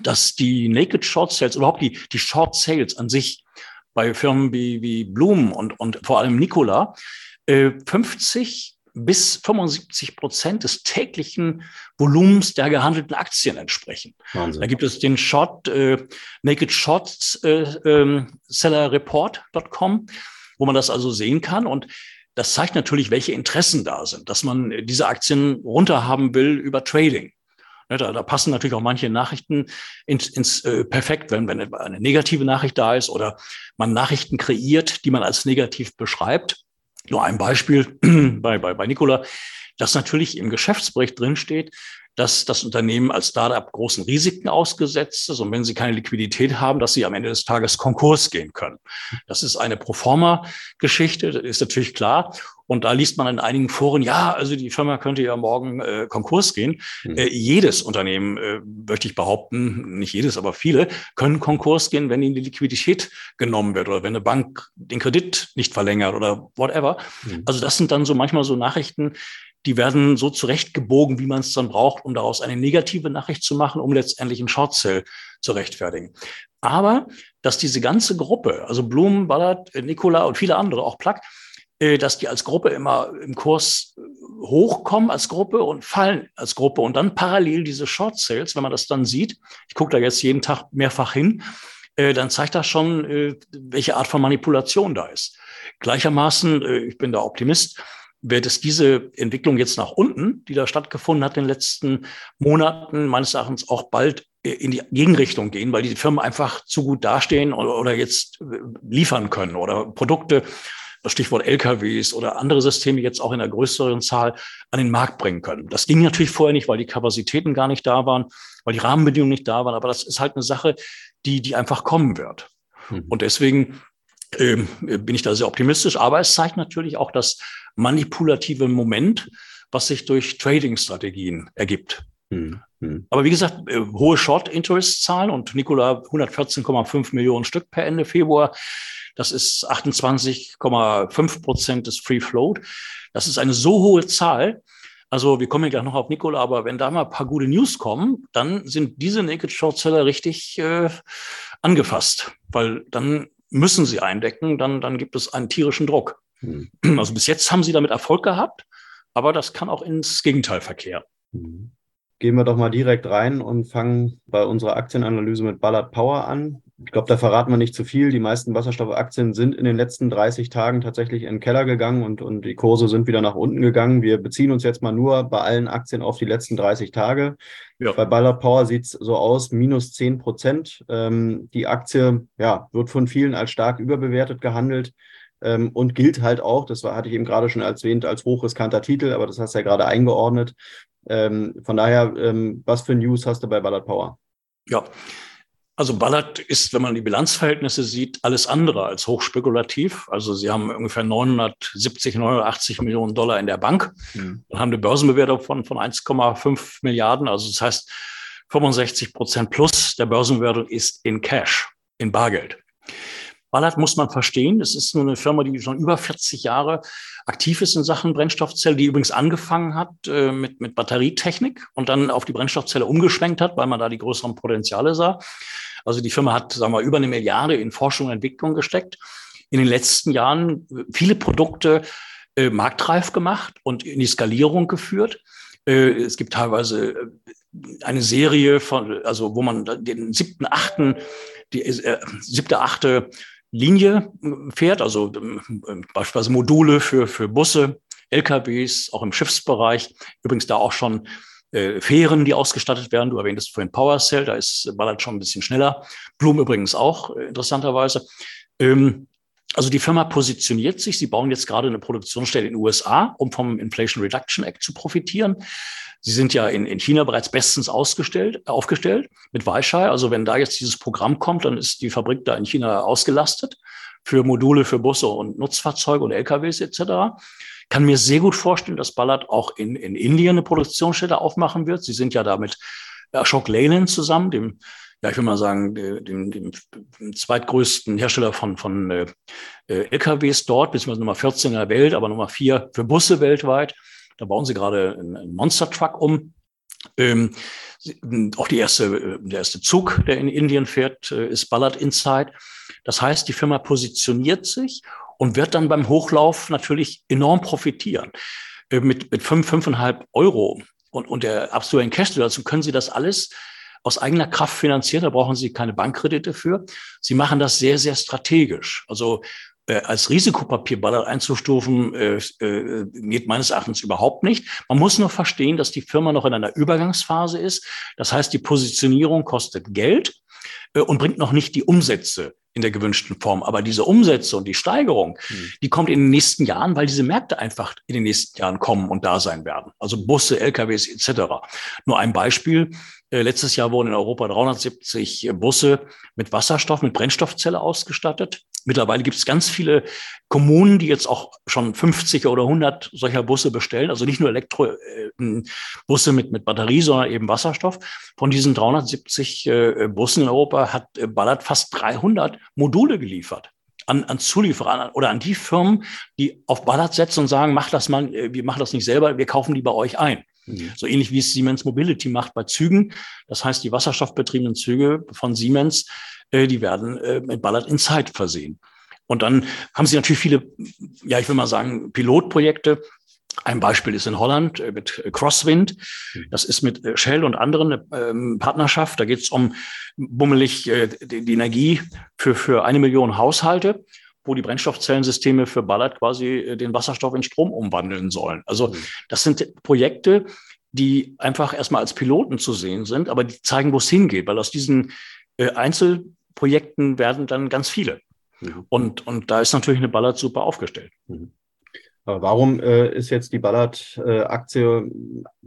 dass die Naked Short Sales, überhaupt die, die Short Sales an sich bei Firmen wie, wie Bloom und, und vor allem Nikola, äh, 50 bis 75 Prozent des täglichen Volumens der gehandelten Aktien entsprechen. Wahnsinn. Da gibt es den Short, äh, Naked Short äh, äh, Seller Report.com, wo man das also sehen kann. Und das zeigt natürlich, welche Interessen da sind, dass man diese Aktien runterhaben will über Trading. Da, da passen natürlich auch manche Nachrichten ins, ins äh, perfekt, wenn, wenn eine negative Nachricht da ist oder man Nachrichten kreiert, die man als negativ beschreibt. Nur ein Beispiel bei, bei, bei Nikola. dass natürlich im Geschäftsbericht drinsteht, dass das Unternehmen als Startup großen Risiken ausgesetzt ist und wenn sie keine Liquidität haben, dass sie am Ende des Tages Konkurs gehen können. Das ist eine Proforma-Geschichte, ist natürlich klar. Und da liest man in einigen Foren, ja, also die Firma könnte ja morgen äh, Konkurs gehen. Mhm. Äh, jedes Unternehmen, äh, möchte ich behaupten, nicht jedes, aber viele, können Konkurs gehen, wenn ihnen die Liquidität genommen wird oder wenn eine Bank den Kredit nicht verlängert oder whatever. Mhm. Also das sind dann so manchmal so Nachrichten, die werden so zurechtgebogen, wie man es dann braucht, um daraus eine negative Nachricht zu machen, um letztendlich einen Short Sale zu rechtfertigen. Aber dass diese ganze Gruppe, also Blum, Ballard, Nikola und viele andere, auch äh, dass die als Gruppe immer im Kurs hochkommen als Gruppe und fallen als Gruppe und dann parallel diese Short Sales, wenn man das dann sieht, ich gucke da jetzt jeden Tag mehrfach hin, äh, dann zeigt das schon, äh, welche Art von Manipulation da ist. Gleichermaßen, ich bin da Optimist, wird es diese Entwicklung jetzt nach unten, die da stattgefunden hat in den letzten Monaten, meines Erachtens auch bald in die Gegenrichtung gehen, weil die Firmen einfach zu gut dastehen oder, jetzt äh, liefern können oder Produkte, das Stichwort LKWs oder andere Systeme jetzt auch in einer größeren Zahl an den Markt bringen können. Das ging natürlich vorher nicht, weil die Kapazitäten gar nicht da waren, weil die Rahmenbedingungen nicht da waren, aber das ist halt eine Sache, die, die einfach kommen wird. Mhm. Und deswegen ähm, bin ich da sehr optimistisch. Aber es zeigt natürlich auch das manipulative Moment, was sich durch Trading-Strategien ergibt. Hm, hm. Aber wie gesagt, äh, hohe Short-Interest-Zahlen und Nikola 114,5 Millionen Stück per Ende Februar. Das ist 28,5 Prozent des Free Float. Das ist eine so hohe Zahl. Also wir kommen ja gleich noch auf Nikola, aber wenn da mal ein paar gute News kommen, dann sind diese Naked Short Seller richtig äh, angefasst, weil dann müssen sie eindecken, dann, dann gibt es einen tierischen Druck. Mhm. Also bis jetzt haben sie damit Erfolg gehabt, aber das kann auch ins Gegenteil verkehren. Mhm. Gehen wir doch mal direkt rein und fangen bei unserer Aktienanalyse mit Ballard Power an. Ich glaube, da verraten wir nicht zu viel. Die meisten Wasserstoffaktien sind in den letzten 30 Tagen tatsächlich in den Keller gegangen und, und die Kurse sind wieder nach unten gegangen. Wir beziehen uns jetzt mal nur bei allen Aktien auf die letzten 30 Tage. Ja. Bei Ballard Power sieht es so aus, minus 10 Prozent. Ähm, die Aktie ja, wird von vielen als stark überbewertet gehandelt ähm, und gilt halt auch, das war, hatte ich eben gerade schon erwähnt, als hochriskanter Titel, aber das hast du ja gerade eingeordnet. Ähm, von daher, ähm, was für News hast du bei Ballard Power? Ja, also Ballard ist, wenn man die Bilanzverhältnisse sieht, alles andere als hochspekulativ. Also sie haben ungefähr 970, 980 Millionen Dollar in der Bank mhm. und haben eine Börsenbewertung von, von 1,5 Milliarden. Also das heißt 65 Prozent plus der Börsenbewertung ist in Cash, in Bargeld. Ballard muss man verstehen. Es ist nur eine Firma, die schon über 40 Jahre aktiv ist in Sachen Brennstoffzelle, die übrigens angefangen hat äh, mit, mit Batterietechnik und dann auf die Brennstoffzelle umgeschwenkt hat, weil man da die größeren Potenziale sah. Also die Firma hat, sagen wir, über eine Milliarde in Forschung und Entwicklung gesteckt. In den letzten Jahren viele Produkte äh, marktreif gemacht und in die Skalierung geführt. Äh, es gibt teilweise äh, eine Serie von, also wo man den siebten, achten, die äh, siebte, achte Linie fährt, also ähm, beispielsweise Module für, für Busse, LKWs, auch im Schiffsbereich. Übrigens da auch schon äh, Fähren, die ausgestattet werden. Du erwähntest vorhin PowerCell, da ist Ballard schon ein bisschen schneller. Blum übrigens auch, äh, interessanterweise. Ähm, also die Firma positioniert sich. Sie bauen jetzt gerade eine Produktionsstelle in den USA, um vom Inflation Reduction Act zu profitieren. Sie sind ja in, in China bereits bestens ausgestellt, aufgestellt mit Weichai. Also wenn da jetzt dieses Programm kommt, dann ist die Fabrik da in China ausgelastet für Module für Busse und Nutzfahrzeuge und LKWs etc. Kann mir sehr gut vorstellen, dass Ballard auch in, in Indien eine Produktionsstätte aufmachen wird. Sie sind ja da mit Ashok Leyland zusammen, dem, ja, ich will mal sagen, dem, dem, zweitgrößten Hersteller von, von äh, LKWs dort, beziehungsweise Nummer 14 in der Welt, aber Nummer 4 für Busse weltweit. Da bauen sie gerade einen Monster Truck um. Ähm, auch die erste, der erste Zug, der in Indien fährt, äh, ist Ballard Inside. Das heißt, die Firma positioniert sich und wird dann beim Hochlauf natürlich enorm profitieren. Äh, mit, mit fünf, fünfeinhalb Euro und, und der absoluten Cash-Situation können Sie das alles aus eigener Kraft finanzieren. Da brauchen Sie keine Bankkredite für. Sie machen das sehr, sehr strategisch. Also äh, als Risikopapier Ballard einzustufen, äh, äh, geht meines Erachtens überhaupt nicht. Man muss nur verstehen, dass die Firma noch in einer Übergangsphase ist. Das heißt, die Positionierung kostet Geld äh, und bringt noch nicht die Umsätze in der gewünschten Form. Aber diese Umsätze und die Steigerung, mhm. die kommt in den nächsten Jahren, weil diese Märkte einfach in den nächsten Jahren kommen und da sein werden. Also Busse, LKWs etc. Nur ein Beispiel. Äh, letztes Jahr wurden in Europa 370 Busse mit Wasserstoff, mit Brennstoffzelle ausgestattet. Mittlerweile gibt es ganz viele Kommunen, die jetzt auch schon 50 oder 100 solcher Busse bestellen. Also nicht nur Elektrobusse äh, mit, mit Batterie, sondern eben Wasserstoff. Von diesen 370 äh, Bussen in Europa hat Ballard fast 300 Module geliefert an, an Zulieferer oder an die Firmen, die auf Ballard setzen und sagen, mach das mal, wir machen das nicht selber, wir kaufen die bei euch ein. Mhm. So ähnlich wie es Siemens Mobility macht bei Zügen. Das heißt, die wasserstoffbetriebenen Züge von Siemens, äh, die werden äh, mit Ballard Insight versehen. Und dann haben sie natürlich viele, ja, ich will mal sagen, Pilotprojekte. Ein Beispiel ist in Holland äh, mit Crosswind. Mhm. Das ist mit äh, Shell und anderen eine ähm, Partnerschaft. Da geht es um bummelig äh, die, die Energie für, für eine Million Haushalte wo die Brennstoffzellensysteme für Ballard quasi äh, den Wasserstoff in Strom umwandeln sollen. Also mhm. das sind Projekte, die einfach erstmal als Piloten zu sehen sind, aber die zeigen, wo es hingeht, weil aus diesen äh, Einzelprojekten werden dann ganz viele. Mhm. Und, und da ist natürlich eine Ballard super aufgestellt. Mhm. Aber warum äh, ist jetzt die Ballard-Aktie äh,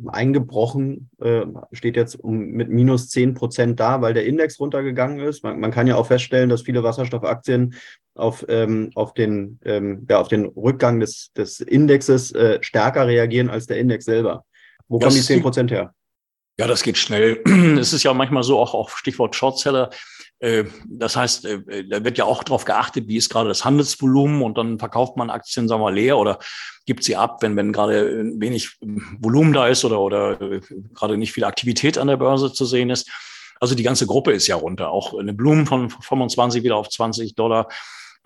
eingebrochen? Äh, steht jetzt um, mit minus 10 Prozent da, weil der Index runtergegangen ist. Man, man, kann ja auch feststellen, dass viele Wasserstoffaktien auf, ähm, auf, den, ähm, ja, auf den Rückgang des, des Indexes äh, stärker reagieren als der Index selber. Wo das kommen die 10 Prozent her? Ja, das geht schnell. Es ist ja manchmal so, auch auf Stichwort Shortseller, äh, das heißt, äh, da wird ja auch darauf geachtet, wie ist gerade das Handelsvolumen und dann verkauft man Aktien, sagen wir, leer oder gibt sie ab, wenn, wenn gerade wenig Volumen da ist oder, oder äh, gerade nicht viel Aktivität an der Börse zu sehen ist. Also die ganze Gruppe ist ja runter. Auch eine Blumen von 25 wieder auf 20 Dollar,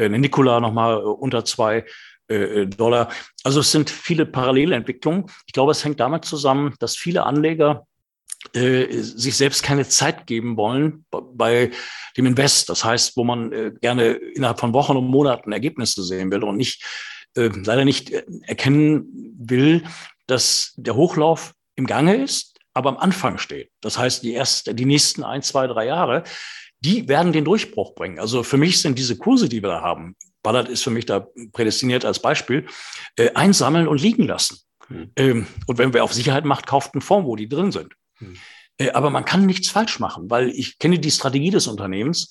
Nikola nochmal unter zwei Dollar. Also es sind viele Parallelentwicklungen. Ich glaube, es hängt damit zusammen, dass viele Anleger äh, sich selbst keine Zeit geben wollen bei dem Invest. Das heißt, wo man äh, gerne innerhalb von Wochen und Monaten Ergebnisse sehen will und nicht äh, leider nicht äh, erkennen will, dass der Hochlauf im Gange ist, aber am Anfang steht. Das heißt, die ersten, die nächsten ein, zwei, drei Jahre, die werden den Durchbruch bringen. Also für mich sind diese Kurse, die wir da haben, Ballard ist für mich da prädestiniert als Beispiel, äh, einsammeln und liegen lassen. Mhm. Ähm, und wenn wer auf Sicherheit macht, kauft einen Fonds, wo die drin sind. Hm. Äh, aber man kann nichts falsch machen, weil ich kenne die Strategie des Unternehmens.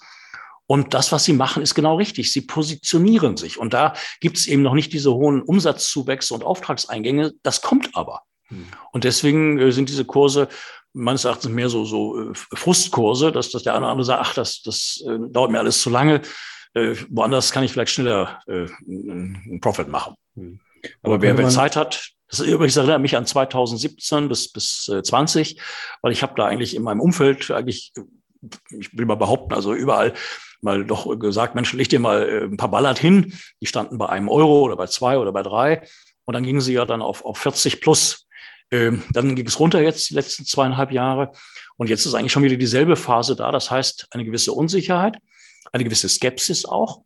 Und das, was sie machen, ist genau richtig. Sie positionieren sich. Und da gibt es eben noch nicht diese hohen Umsatzzuwächse und Auftragseingänge. Das kommt aber. Hm. Und deswegen äh, sind diese Kurse meines Erachtens mehr so, so äh, Frustkurse, dass, dass der eine oder andere sagt, ach, das, das äh, dauert mir alles zu lange. Äh, woanders kann ich vielleicht schneller äh, einen Profit machen. Hm. Aber, Aber wer, wer Zeit hat, das übrigens erinnert mich an 2017 bis, bis 20, äh, weil ich habe da eigentlich in meinem Umfeld eigentlich, ich will mal behaupten, also überall mal doch gesagt, Mensch, leg dir mal äh, ein paar Ballert hin. Die standen bei einem Euro oder bei zwei oder bei drei. Und dann gingen sie ja dann auf, auf 40 plus. Ähm, dann ging es runter jetzt die letzten zweieinhalb Jahre. Und jetzt ist eigentlich schon wieder dieselbe Phase da. Das heißt, eine gewisse Unsicherheit, eine gewisse Skepsis auch.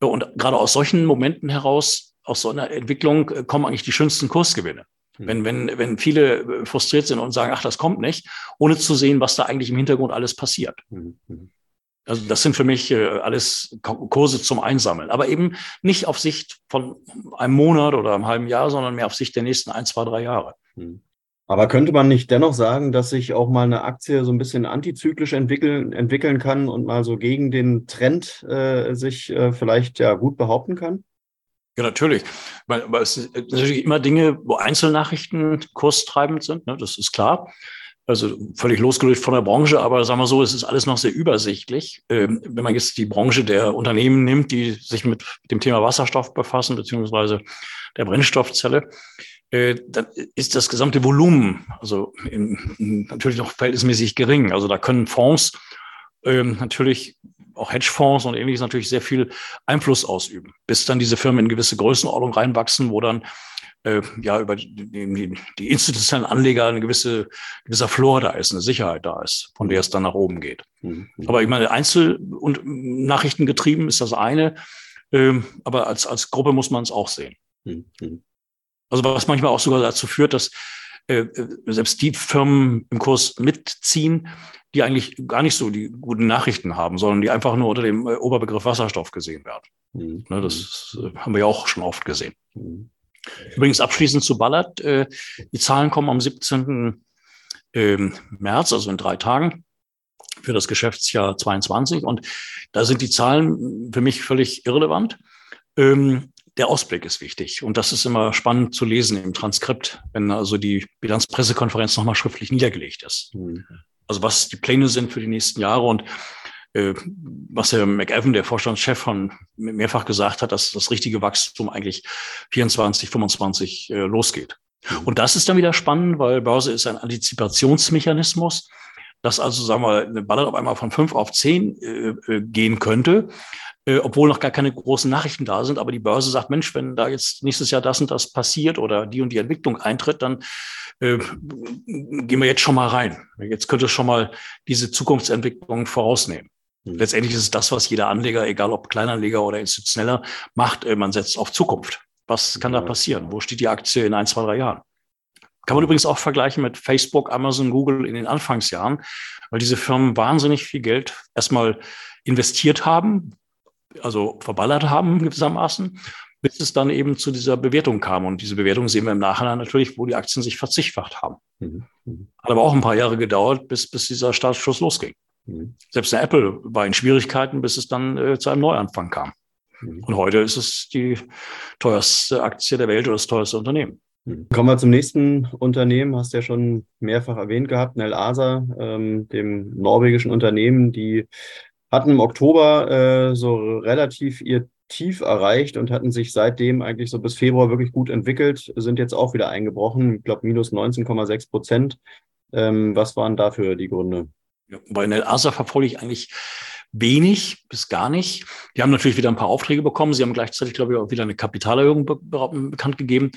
Und gerade aus solchen Momenten heraus aus so einer Entwicklung äh, kommen eigentlich die schönsten Kursgewinne. Hm. Wenn, wenn, wenn viele äh, frustriert sind und sagen, ach, das kommt nicht, ohne zu sehen, was da eigentlich im Hintergrund alles passiert. Hm, hm. Also das sind für mich äh, alles Kurse zum Einsammeln, aber eben nicht auf Sicht von einem Monat oder einem halben Jahr, sondern mehr auf Sicht der nächsten ein, zwei, drei Jahre. Aber könnte man nicht dennoch sagen, dass sich auch mal eine Aktie so ein bisschen antizyklisch entwickeln, entwickeln kann und mal so gegen den Trend äh, sich äh, vielleicht ja gut behaupten kann? Ja, natürlich. Weil, weil es sind natürlich immer Dinge, wo Einzelnachrichten kurstreibend sind, ne? das ist klar. Also völlig losgelöst von der Branche, aber sagen wir so, es ist alles noch sehr übersichtlich. Ähm, wenn man jetzt die Branche der Unternehmen nimmt, die sich mit dem Thema Wasserstoff befassen, beziehungsweise der Brennstoffzelle, äh, dann ist das gesamte Volumen also in natürlich noch verhältnismäßig gering. Also da können Fonds ähm, natürlich auch Hedgefonds und ähnliches natürlich sehr viel Einfluss ausüben, bis dann diese Firmen in gewisse Größenordnung reinwachsen, wo dann äh, ja über die, die, die institutionellen Anleger eine gewisse gewisser Floor da ist, eine Sicherheit da ist, von der es dann nach oben geht. Mhm. Aber ich meine, Einzel- und Nachrichten getrieben ist das eine. Ähm, aber als, als Gruppe muss man es auch sehen. Mhm. Also was manchmal auch sogar dazu führt, dass äh, äh, selbst die Firmen im Kurs mitziehen, die eigentlich gar nicht so die guten Nachrichten haben, sondern die einfach nur unter dem äh, Oberbegriff Wasserstoff gesehen werden. Mhm. Ne, das äh, haben wir ja auch schon oft gesehen. Mhm. Übrigens abschließend zu Ballard. Äh, die Zahlen kommen am 17. Ähm, März, also in drei Tagen für das Geschäftsjahr 22. Und da sind die Zahlen für mich völlig irrelevant. Ähm, der Ausblick ist wichtig. Und das ist immer spannend zu lesen im Transkript, wenn also die Bilanzpressekonferenz nochmal schriftlich niedergelegt ist. Mhm. Also was die Pläne sind für die nächsten Jahre und äh, was Herr McEwan, der Vorstandschef, von mehrfach gesagt hat, dass das richtige Wachstum eigentlich 24, 25 äh, losgeht. Mhm. Und das ist dann wieder spannend, weil Börse ist ein Antizipationsmechanismus, dass also, sagen wir, eine Ballert auf einmal von fünf auf zehn äh, äh gehen könnte äh, obwohl noch gar keine großen Nachrichten da sind. Aber die Börse sagt, Mensch, wenn da jetzt nächstes Jahr das und das passiert oder die und die Entwicklung eintritt, dann äh, gehen wir jetzt schon mal rein. Jetzt könnte es schon mal diese Zukunftsentwicklung vorausnehmen. Mhm. Letztendlich ist es das, was jeder Anleger, egal ob Kleinanleger oder institutioneller, macht. Äh, man setzt auf Zukunft. Was kann da passieren? Wo steht die Aktie in ein, zwei, drei Jahren? Kann man übrigens auch vergleichen mit Facebook, Amazon, Google in den Anfangsjahren, weil diese Firmen wahnsinnig viel Geld erstmal investiert haben, also verballert haben gewissermaßen, bis es dann eben zu dieser Bewertung kam. Und diese Bewertung sehen wir im Nachhinein natürlich, wo die Aktien sich verzichtfacht haben. Mhm. mhm. Hat aber auch ein paar Jahre gedauert, bis, bis dieser Startschuss losging. Mhm. Selbst der Apple war in Schwierigkeiten, bis es dann äh, zu einem Neuanfang kam. Mhm. Und heute ist es die teuerste Aktie der Welt oder das teuerste Unternehmen. Mhm. Kommen wir zum nächsten Unternehmen, hast du ja schon mehrfach erwähnt gehabt, Nel Asa, ähm, dem norwegischen Unternehmen, die hatten im Oktober äh, so relativ ihr Tief erreicht und hatten sich seitdem eigentlich so bis Februar wirklich gut entwickelt, sind jetzt auch wieder eingebrochen, ich glaube minus 19,6 Prozent. Ähm, was waren dafür die Gründe? Ja, bei Nel Asa verfolge ich eigentlich wenig bis gar nicht. Die haben natürlich wieder ein paar Aufträge bekommen. Sie haben gleichzeitig, glaube ich, auch wieder eine Kapitalerhöhung be bekannt gegeben.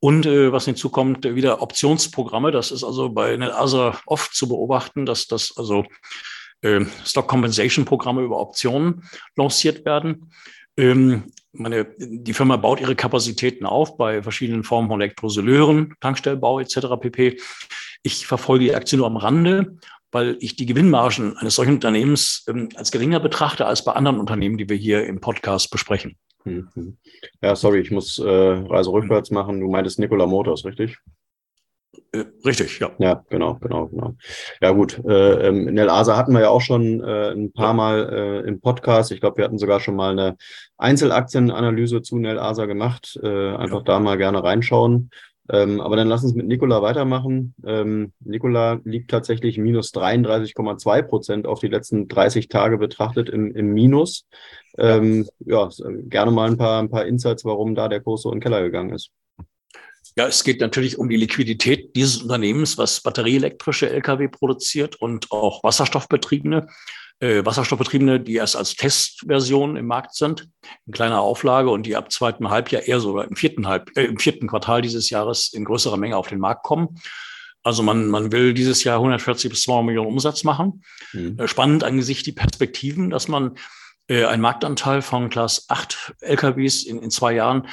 Und äh, was hinzukommt, wieder Optionsprogramme. Das ist also bei NetAsa oft zu beobachten, dass das also äh, Stock Compensation Programme über Optionen lanciert werden. Ähm, meine, die Firma baut ihre Kapazitäten auf bei verschiedenen Formen von Elektrosoleuren, Tankstellbau etc. pp. Ich verfolge die Aktie nur am Rande, weil ich die Gewinnmargen eines solchen Unternehmens ähm, als geringer betrachte als bei anderen Unternehmen, die wir hier im Podcast besprechen. Mhm. Ja, sorry, ich muss äh, Reise rückwärts machen. Du meintest Nikola Motors, richtig? Äh, richtig, ja. Ja, genau, genau, genau. Ja, gut. Äh, ähm, Nel Asa hatten wir ja auch schon äh, ein paar. Mal äh, im Podcast. Ich glaube, wir hatten sogar schon mal eine Einzelaktienanalyse zu Nel Asa gemacht. Äh, einfach ja. da mal gerne reinschauen. Ähm, aber dann lass uns mit Nikola weitermachen. Ähm, Nikola liegt tatsächlich minus 33,2 Prozent auf die letzten 30 Tage betrachtet im, im Minus. Ähm, ja. ja, gerne mal ein paar, ein paar Insights, warum da der Kurs so in den Keller gegangen ist. Ja, es geht natürlich um die Liquidität dieses Unternehmens, was batterieelektrische Lkw produziert und auch wasserstoffbetriebene. Äh, Wasserstoffbetriebene, die erst als Testversion im Markt sind, in kleiner Auflage und die ab zweiten Halbjahr eher sogar im vierten, Halb, äh, im vierten Quartal dieses Jahres in größerer Menge auf den Markt kommen. Also man, man will dieses Jahr 140 bis 200 Millionen Umsatz machen. Mhm. Äh, spannend angesichts die Perspektiven, dass man äh, einen Marktanteil von Class 8 LKWs in, in zwei Jahren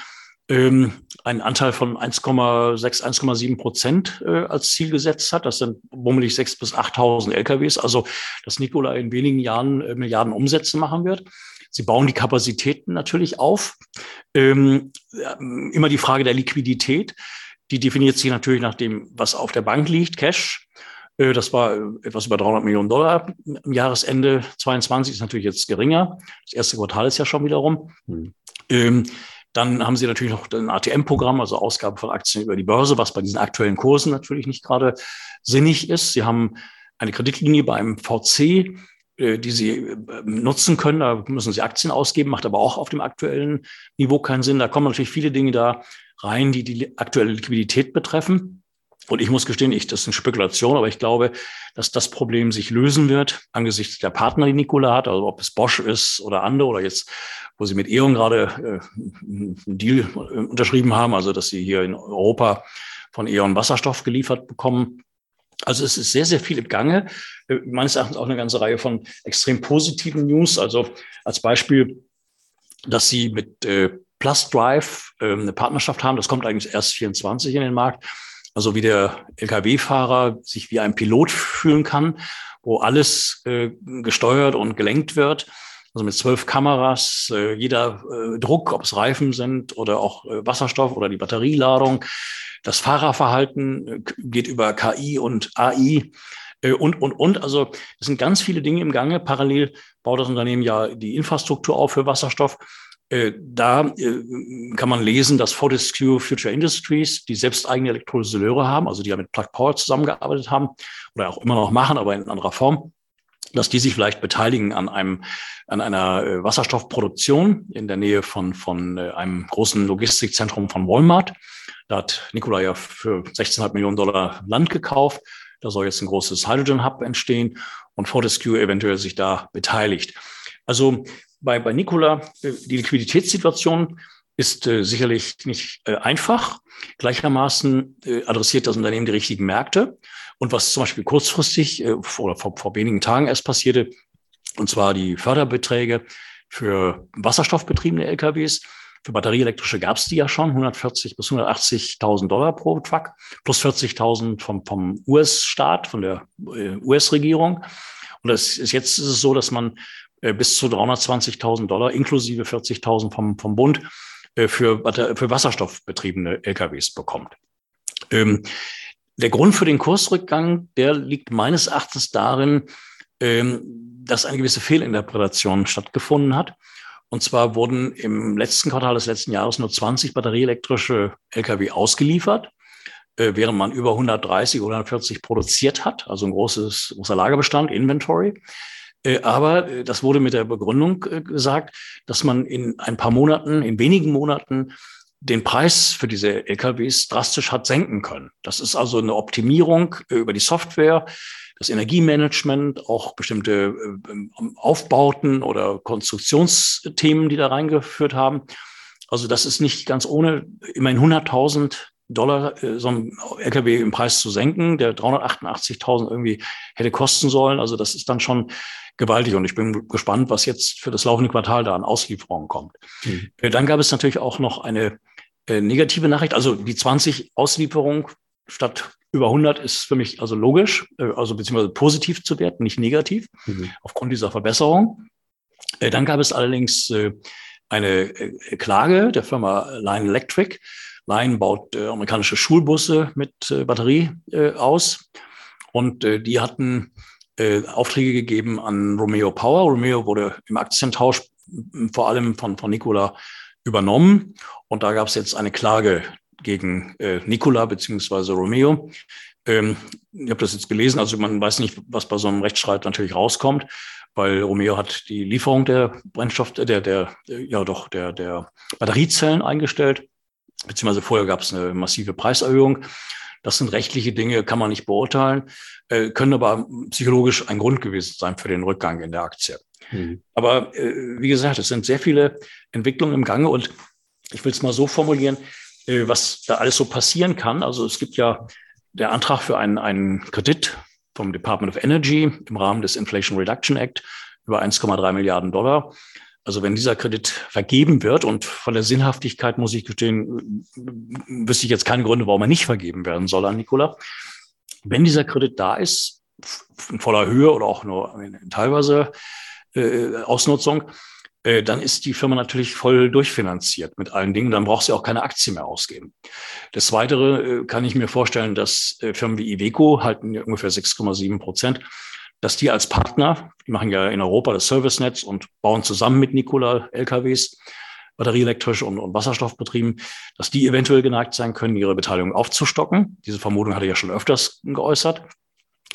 ähm, einen Anteil von 1,6, 1,7 Prozent äh, als Ziel gesetzt hat. Das sind womöglich 6.000 bis 8.000 LKWs. Also, dass Nikola in wenigen Jahren äh, Milliarden Umsätze machen wird. Sie bauen die Kapazitäten natürlich auf. Ähm, immer die Frage der Liquidität. Die definiert sich natürlich nach dem, was auf der Bank liegt, Cash. Äh, das war äh, etwas über 300 Millionen Dollar am Jahresende 22, ist natürlich jetzt geringer. Das erste Quartal ist ja schon wieder rum. Hm. Ähm, dann haben Sie natürlich noch ein ATM-Programm, also Ausgabe von Aktien über die Börse, was bei diesen aktuellen Kursen natürlich nicht gerade sinnig ist. Sie haben eine Kreditlinie bei einem VC, äh, die Sie äh, nutzen können. Da müssen Sie Aktien ausgeben, macht aber auch auf dem aktuellen Niveau keinen Sinn. Da kommen natürlich viele Dinge da rein, die die aktuelle Liquidität betreffen. Und ich muss gestehen, ich, das ist eine Spekulation, aber ich glaube, dass das Problem sich lösen wird angesichts der Partner, die Nikola hat, also ob es Bosch ist oder andere oder jetzt, wo sie mit E.ON gerade äh, einen Deal äh, unterschrieben haben, also dass sie hier in Europa von E.ON Wasserstoff geliefert bekommen. Also es ist sehr, sehr viel im Gange. Äh, meines Erachtens auch eine ganze Reihe von extrem positiven News. Also als Beispiel dass sie mit äh, Plus Drive äh, eine Partnerschaft haben. Das kommt eigentlich erst 24 in den Markt. Also wie der Lkw-Fahrer sich wie ein Pilot fühlen kann, wo alles äh, gesteuert und gelenkt wird. Also mit zwölf Kameras, äh, jeder äh, Druck, ob es Reifen sind oder auch äh, Wasserstoff oder die Batterieladung. Das Fahrerverhalten äh, geht über KI und AI äh, und, und, und. Also es sind ganz viele Dinge im Gange. Parallel baut das Unternehmen ja die Infrastruktur auf für Wasserstoff. Äh, da äh, kann man lesen, dass Fortescue Future Industries, die selbst eigene Elektrolyseure haben, also die ja mit Plug Power zusammengearbeitet haben oder auch immer noch machen, aber in anderer Form, dass die sich vielleicht beteiligen an einem an einer Wasserstoffproduktion in der Nähe von von einem großen Logistikzentrum von Walmart. Da hat Nikola ja für 16,5 Millionen Dollar Land gekauft. Da soll jetzt ein großes Hydrogen Hub entstehen und Fortescue eventuell sich da beteiligt. Also bei, bei Nikola, die Liquiditätssituation ist äh, sicherlich nicht äh, einfach. Gleichermaßen äh, adressiert das Unternehmen die richtigen Märkte. Und was zum Beispiel kurzfristig äh, oder vor, vor wenigen Tagen erst passierte, und zwar die Förderbeträge für wasserstoffbetriebene LKWs. Für batterieelektrische gab es die ja schon, 140 bis 180.000 Dollar pro Truck, plus 40.000 vom, vom US-Staat, von der äh, US-Regierung. Und das ist, jetzt ist es so, dass man bis zu 320.000 Dollar inklusive 40.000 vom, vom Bund äh, für, für wasserstoffbetriebene LKWs bekommt. Ähm, der Grund für den Kursrückgang, der liegt meines Erachtens darin, ähm, dass eine gewisse Fehlinterpretation stattgefunden hat. Und zwar wurden im letzten Quartal des letzten Jahres nur 20 batterieelektrische Lkw ausgeliefert, äh, während man über 130 oder 140 produziert hat, also ein großes, großer Lagerbestand, Inventory. Äh, aber äh, das wurde mit der Begründung äh, gesagt, dass man in ein paar Monaten, in wenigen Monaten den Preis für diese LKWs drastisch hat senken können. Das ist also eine Optimierung über die Software, das Energiemanagement, auch bestimmte Aufbauten oder Konstruktionsthemen, die da reingeführt haben. Also das ist nicht ganz ohne, immerhin 100.000 Dollar so ein LKW im Preis zu senken, der 388.000 irgendwie hätte kosten sollen. Also das ist dann schon gewaltig. Und ich bin gespannt, was jetzt für das laufende Quartal da an Auslieferungen kommt. Mhm. Dann gab es natürlich auch noch eine äh, negative Nachricht. Also die 20 Auslieferungen statt über 100 ist für mich also logisch, äh, also beziehungsweise positiv zu werten, nicht negativ, mhm. aufgrund dieser Verbesserung. Äh, dann gab es allerdings äh, eine äh, Klage der Firma Line Electric. Line baut äh, amerikanische Schulbusse mit Batterie aus. Und die hatten äh, Aufträge gegeben an Romeo Power. Romeo wurde im Aktientausch vor allem von, von Nikola übernommen. Und da gab es jetzt eine Klage gegen äh, Nikola beziehungsweise Romeo. Ähm, ich habe das jetzt gelesen, also man weiß nicht, was bei so einem Rechtsstreit natürlich rauskommt, weil Romeo hat die Lieferung der Brennstoff, der, der, ja doch, der, der Batteriezellen eingestellt, beziehungsweise vorher gab es eine massive Preiserhöhung. Das sind rechtliche Dinge, kann man nicht beurteilen, äh, können aber psychologisch ein Grund gewesen sein für den Rückgang in der Aktie. Mhm. Aber äh, wie gesagt, es sind sehr viele Entwicklungen im Gange und ich will es mal so formulieren, äh, was da alles so passieren kann. Also es gibt ja der Antrag für einen, einen Kredit vom Department of Energy im Rahmen des Inflation Reduction Act über 1,3 Milliarden Dollar. Also wenn dieser Kredit vergeben wird und von der Sinnhaftigkeit muss ich gestehen, wüsste ich jetzt keine Gründe, warum er nicht vergeben werden soll an Nikola. Wenn dieser Kredit da ist, in voller Höhe oder auch nur in teilweise äh, Ausnutzung, äh, dann ist die Firma natürlich voll durchfinanziert mit allen Dingen. Dann braucht sie auch keine Aktie mehr ausgeben. Des Weiteren äh, kann ich mir vorstellen, dass äh, Firmen wie Iveco halten ungefähr 6,7 Prozent dass die als Partner, die machen ja in Europa das Servicenetz und bauen zusammen mit Nikola LKWs, batterieelektrisch und, und Wasserstoffbetrieben, dass die eventuell geneigt sein können, ihre Beteiligung aufzustocken. Diese Vermutung hatte ich ja schon öfters geäußert.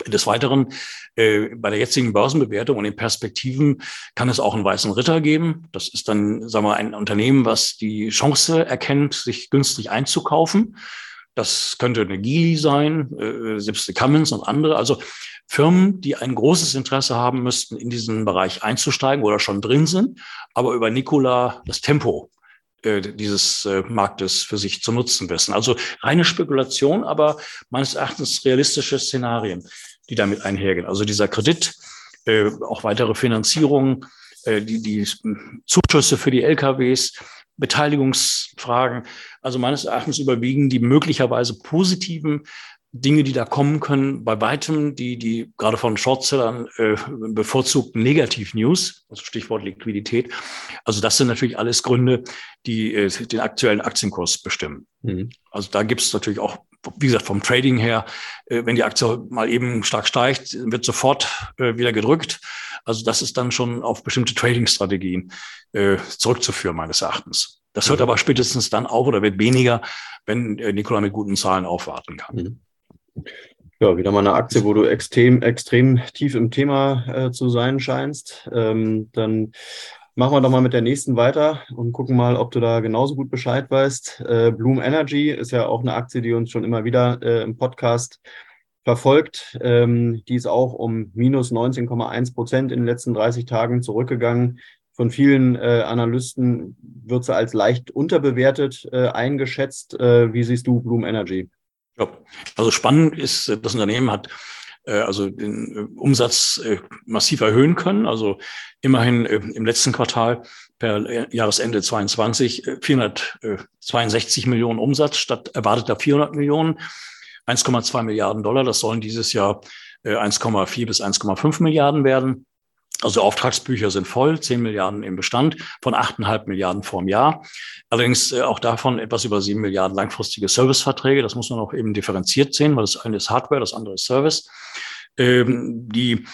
Des Weiteren, äh, bei der jetzigen Börsenbewertung und den Perspektiven kann es auch einen weißen Ritter geben. Das ist dann, sagen wir, ein Unternehmen, was die Chance erkennt, sich günstig einzukaufen. Das könnte eine Geely sein, äh, selbst die Cummins und andere. Also Firmen, die ein großes Interesse haben müssten, in diesen Bereich einzusteigen oder schon drin sind, aber über Nikola das Tempo äh, dieses äh, Marktes für sich zu nutzen wissen. Also reine Spekulation, aber meines Erachtens realistische Szenarien, die damit einhergehen. Also dieser Kredit, äh, auch weitere Finanzierungen äh, die, die Zuschüsse für die LKWs, Beteiligungsfragen. Also meines Erachtens überwiegen die möglicherweise positiven Dinge, die da kommen können, bei weitem die, die gerade von Shortsellern äh, bevorzugten Negativ-News, also Stichwort Liquidität. Also das sind natürlich alles Gründe, die äh, den aktuellen Aktienkurs bestimmen. Mhm. Also da gibt es natürlich auch, wie gesagt, vom Trading her, äh, wenn die Aktie mal eben stark steigt, wird sofort äh, wieder gedrückt. Also das ist dann schon auf bestimmte Trading-Strategien äh, zurückzuführen, meines Erachtens. Das hört mhm. aber spätestens dann auf oder wird weniger, wenn Nikola mit guten Zahlen aufwarten kann. Mhm. Ja, wieder mal eine Aktie, wo du extrem, extrem tief im Thema äh, zu sein scheinst. Ähm, dann machen wir doch mal mit der nächsten weiter und gucken mal, ob du da genauso gut Bescheid weißt. Äh, Bloom Energy ist ja auch eine Aktie, die uns schon immer wieder äh, im Podcast verfolgt. Ähm, die ist auch um minus 19,1 Prozent in den letzten 30 Tagen zurückgegangen. Von vielen äh, Analysten wird sie als leicht unterbewertet äh, eingeschätzt. Äh, wie siehst du Bloom Energy? Ja, also spannend ist, das Unternehmen hat also den äh, Umsatz äh, massiv erhöhen können. Also immerhin im letzten Quartal per Jahresende 22 462 Millionen Umsatz statt erwarteter 400 Millionen, 1,2 Milliarden Dollar. Das sollen dieses Jahr 1,4 bis 1,5 Milliarden werden. Also Auftragsbücher sind voll, 10 Milliarden im Bestand von 8,5 Milliarden vorm Jahr. Allerdings äh, auch davon etwas über 7 Milliarden langfristige Serviceverträge. Das muss man auch eben differenziert sehen, weil das eine ist Hardware, das andere ist Service. Ähm, die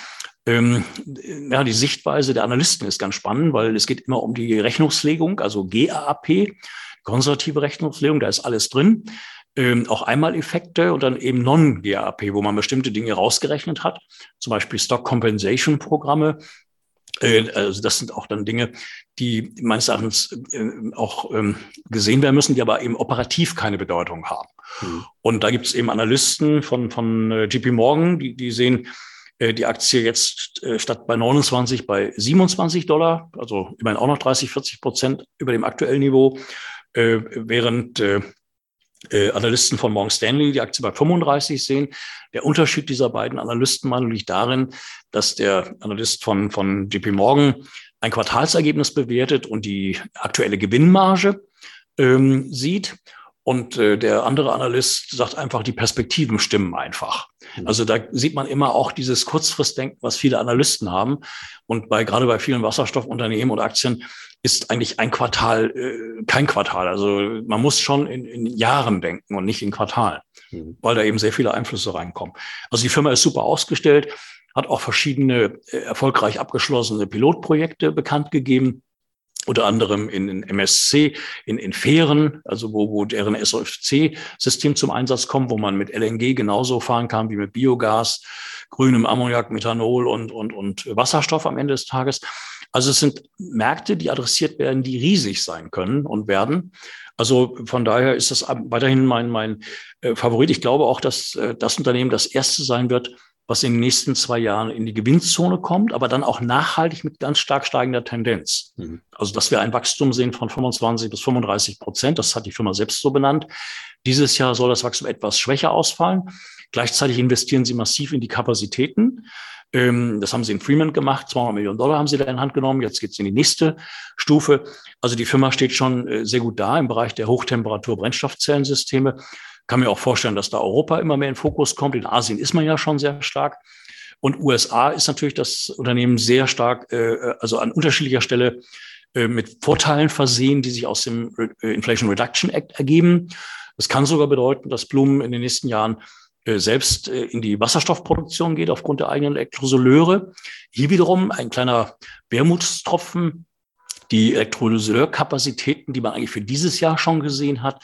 ähm, ja, die Sichtweise der Analysten ist ganz spannend, weil es geht immer um die Rechnungslegung, also GAAP, konservative Rechnungslegung, da ist alles drin ähm, auch Einmaleffekte und dann eben Non-GAP, wo man bestimmte Dinge rausgerechnet hat, zum Beispiel Stock Compensation Programme. Äh, also das sind auch dann Dinge, die meines Erachtens äh, auch ähm, gesehen werden müssen, die aber eben operativ keine Bedeutung haben. Mhm. Und da gibt es eben Analysten von, von äh, JP Morgan, die, die sehen, äh, die Aktie jetzt äh, statt bei 29 bei 27 Dollar, also immerhin auch noch 30, 40 Prozent über dem aktuellen Niveau, äh, während äh, Analysten von Morgan Stanley die Aktie bei 35 sehen. Der Unterschied dieser beiden Analystenmeinungen liegt darin, dass der Analyst von, von JP Morgan ein Quartalsergebnis bewertet und die aktuelle Gewinnmarge ähm, sieht. Und äh, der andere Analyst sagt einfach, die Perspektiven stimmen einfach. Mhm. Also da sieht man immer auch dieses Kurzfristdenken, was viele Analysten haben. Und bei, gerade bei vielen Wasserstoffunternehmen oder Aktien ist eigentlich ein Quartal äh, kein Quartal. Also man muss schon in, in Jahren denken und nicht in Quartalen, mhm. weil da eben sehr viele Einflüsse reinkommen. Also die Firma ist super ausgestellt, hat auch verschiedene äh, erfolgreich abgeschlossene Pilotprojekte bekannt gegeben unter anderem in, in MSC, in, in Fähren, also wo, wo deren SOFC-System zum Einsatz kommt, wo man mit LNG genauso fahren kann wie mit Biogas, grünem Ammoniak, Methanol und, und, und Wasserstoff am Ende des Tages. Also es sind Märkte, die adressiert werden, die riesig sein können und werden. Also von daher ist das weiterhin mein, mein äh, Favorit. Ich glaube auch, dass äh, das Unternehmen das erste sein wird, was in den nächsten zwei Jahren in die Gewinnzone kommt, aber dann auch nachhaltig mit ganz stark steigender Tendenz. Mhm. Also, dass wir ein Wachstum sehen von 25 bis 35 Prozent, das hat die Firma selbst so benannt. Dieses Jahr soll das Wachstum etwas schwächer ausfallen. Gleichzeitig investieren sie massiv in die Kapazitäten. Ähm, das haben sie in Freeman gemacht. 200 Millionen Dollar haben sie da in Hand genommen. Jetzt geht es in die nächste Stufe. Also die Firma steht schon äh, sehr gut da im Bereich der Hochtemperatur-Brennstoffzellensysteme. Kann mir auch vorstellen, dass da Europa immer mehr in Fokus kommt. In Asien ist man ja schon sehr stark. Und USA ist natürlich das Unternehmen sehr stark, äh, also an unterschiedlicher Stelle äh, mit Vorteilen versehen, die sich aus dem Inflation Reduction Act ergeben. Das kann sogar bedeuten, dass Blumen in den nächsten Jahren äh, selbst äh, in die Wasserstoffproduktion geht aufgrund der eigenen Elektrolyseure. Hier wiederum ein kleiner Wermutstropfen. Die Elektrolyseurkapazitäten, die man eigentlich für dieses Jahr schon gesehen hat,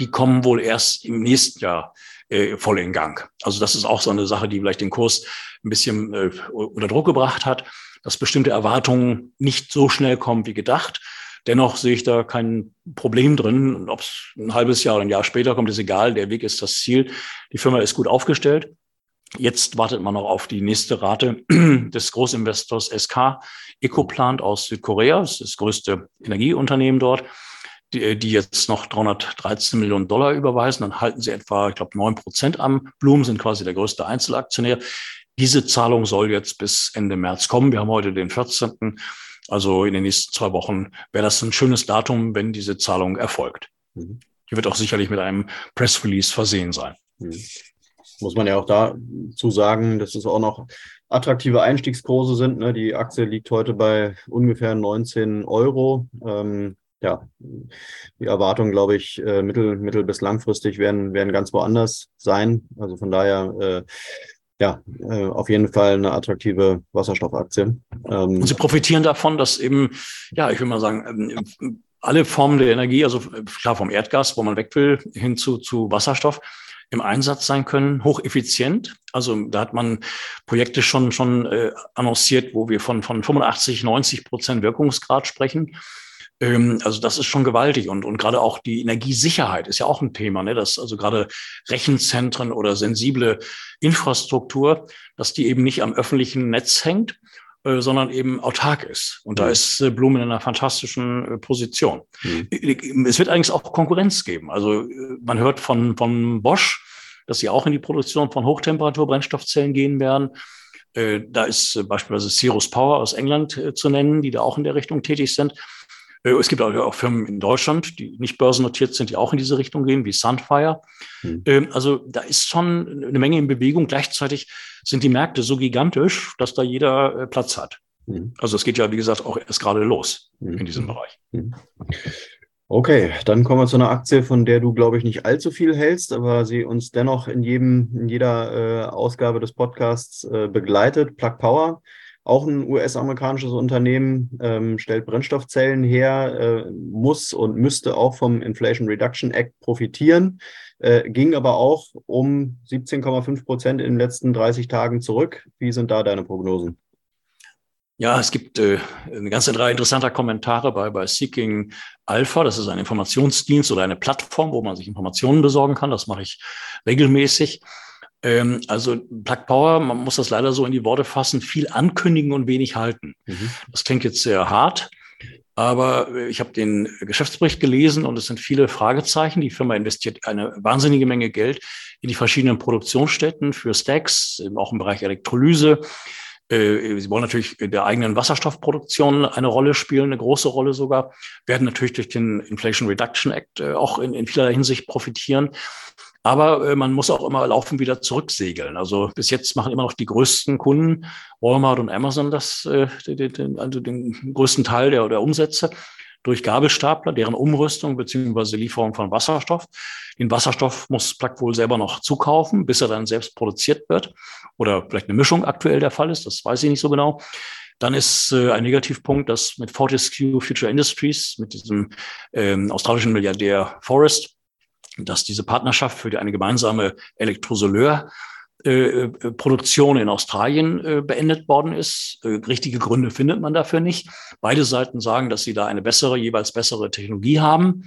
die kommen wohl erst im nächsten Jahr äh, voll in Gang. Also das ist auch so eine Sache, die vielleicht den Kurs ein bisschen äh, unter Druck gebracht hat, dass bestimmte Erwartungen nicht so schnell kommen wie gedacht. Dennoch sehe ich da kein Problem drin. Ob es ein halbes Jahr oder ein Jahr später kommt, ist egal. Der Weg ist das Ziel. Die Firma ist gut aufgestellt. Jetzt wartet man noch auf die nächste Rate des Großinvestors SK Ecoplant aus Südkorea. Das ist das größte Energieunternehmen dort, die, die jetzt noch 313 Millionen Dollar überweisen. Dann halten sie etwa, ich glaube, neun Prozent am. Blumen sind quasi der größte Einzelaktionär. Diese Zahlung soll jetzt bis Ende März kommen. Wir haben heute den 14. Also in den nächsten zwei Wochen wäre das ein schönes Datum, wenn diese Zahlung erfolgt. Mhm. Die wird auch sicherlich mit einem Press Release versehen sein. Mhm. Muss man ja auch dazu sagen, dass es auch noch attraktive Einstiegskurse sind. Ne? Die Aktie liegt heute bei ungefähr 19 Euro. Ähm, ja, die Erwartungen, glaube ich, äh, mittel-, mittel- bis langfristig werden, werden ganz woanders sein. Also von daher, äh, ja, äh, auf jeden Fall eine attraktive Wasserstoffaktie. Ähm, Sie profitieren davon, dass eben, ja, ich will mal sagen, ähm, alle Formen der Energie, also klar vom Erdgas, wo man weg will, hin zu, zu Wasserstoff, im Einsatz sein können, hocheffizient. Also da hat man Projekte schon, schon äh, annonciert, wo wir von, von 85, 90 Prozent Wirkungsgrad sprechen. Ähm, also das ist schon gewaltig und, und gerade auch die Energiesicherheit ist ja auch ein Thema, ne? dass also gerade Rechenzentren oder sensible Infrastruktur, dass die eben nicht am öffentlichen Netz hängt, äh, sondern eben autark ist. Und da mhm. ist äh, Blumen in einer fantastischen äh, Position. Mhm. Es wird eigentlich auch Konkurrenz geben. Also man hört von, von Bosch, dass sie auch in die Produktion von Hochtemperatur-Brennstoffzellen gehen werden. Da ist beispielsweise Cirrus Power aus England zu nennen, die da auch in der Richtung tätig sind. Es gibt auch Firmen in Deutschland, die nicht börsennotiert sind, die auch in diese Richtung gehen, wie Sunfire. Mhm. Also da ist schon eine Menge in Bewegung. Gleichzeitig sind die Märkte so gigantisch, dass da jeder äh, Platz hat. Mhm. Also es geht ja, wie gesagt, auch erst gerade los mhm. in diesem Bereich. Mhm. Okay, dann kommen wir zu einer Aktie, von der du, glaube ich, nicht allzu viel hältst, aber sie uns dennoch in jedem, in jeder äh, Ausgabe des Podcasts äh, begleitet. Plug Power auch ein US-amerikanisches Unternehmen, ähm, stellt Brennstoffzellen her, äh, muss und müsste auch vom Inflation Reduction Act profitieren, äh, ging aber auch um 17,5 Prozent in den letzten 30 Tagen zurück. Wie sind da deine Prognosen? Ja, es gibt äh, eine ganze Reihe interessanter Kommentare bei, bei Seeking Alpha. Das ist ein Informationsdienst oder eine Plattform, wo man sich Informationen besorgen kann. Das mache ich regelmäßig. Ähm, also Plug Power, man muss das leider so in die Worte fassen, viel ankündigen und wenig halten. Mhm. Das klingt jetzt sehr hart, aber äh, ich habe den Geschäftsbericht gelesen und es sind viele Fragezeichen. Die Firma investiert eine wahnsinnige Menge Geld in die verschiedenen Produktionsstätten für Stacks, auch im Bereich Elektrolyse. Äh, sie wollen natürlich der eigenen Wasserstoffproduktion eine Rolle spielen, eine große Rolle sogar, werden natürlich durch den Inflation Reduction Act äh, auch in, in vielerlei Hinsicht profitieren. Aber äh, man muss auch immer laufen wieder zurücksegeln. Also bis jetzt machen immer noch die größten Kunden, Walmart und Amazon, das, äh, den, also den größten Teil der, der Umsätze durch Gabelstapler, deren Umrüstung beziehungsweise Lieferung von Wasserstoff. Den Wasserstoff muss Plug wohl selber noch zukaufen, bis er dann selbst produziert wird. Oder vielleicht eine Mischung aktuell der Fall ist, das weiß ich nicht so genau. Dann ist äh, ein Negativpunkt, dass mit Fortescue Future Industries, mit diesem ähm, australischen Milliardär Forrest, dass diese Partnerschaft für eine gemeinsame Elektrosoleur äh, äh, Produktion in Australien äh, beendet worden ist. richtige Gründe findet man dafür nicht. Beide Seiten sagen, dass sie da eine bessere, jeweils bessere Technologie haben.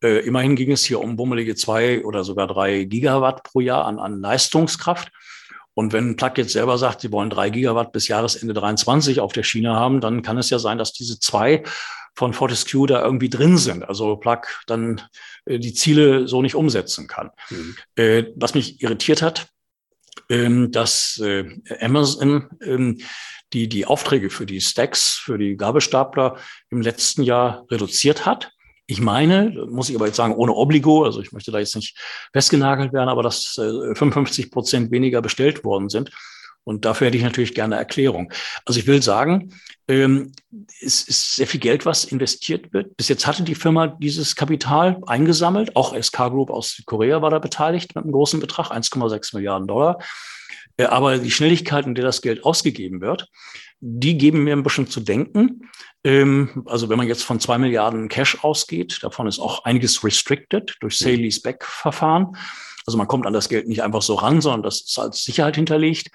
immerhin ging es hier um bummelige zwei oder sogar drei Gigawatt pro Jahr an, an Leistungskraft. Und wenn Plug jetzt selber sagt, sie wollen drei Gigawatt bis Jahresende 23 auf der Schiene haben, dann kann es ja sein, dass diese zwei von Fortescue da irgendwie drin sind. Also Plug dann äh, die Ziele so nicht umsetzen kann. Mhm. Äh, was mich irritiert hat, ähm, dass äh, Amazon ähm, die, die Aufträge für die Stacks, für die Gabelstapler im letzten Jahr reduziert hat. Ich meine, muss ich aber jetzt sagen, ohne Obligo, also ich möchte da jetzt nicht festgenagelt werden, aber dass 55 Prozent weniger bestellt worden sind. Und dafür hätte ich natürlich gerne Erklärung. Also ich will sagen, ähm, es ist sehr viel Geld, was investiert wird. Bis jetzt hatte die Firma dieses Kapital eingesammelt. Auch SK Group aus Südkorea war da beteiligt mit einem großen Betrag, 1,6 Milliarden Dollar. Äh, aber die Schnelligkeit, in der das Geld ausgegeben wird, die geben mir ein bisschen zu denken. Ähm, also wenn man jetzt von zwei Milliarden Cash ausgeht, davon ist auch einiges restricted durch Sale-Leaseback-Verfahren. Also man kommt an das Geld nicht einfach so ran, sondern das ist als Sicherheit hinterlegt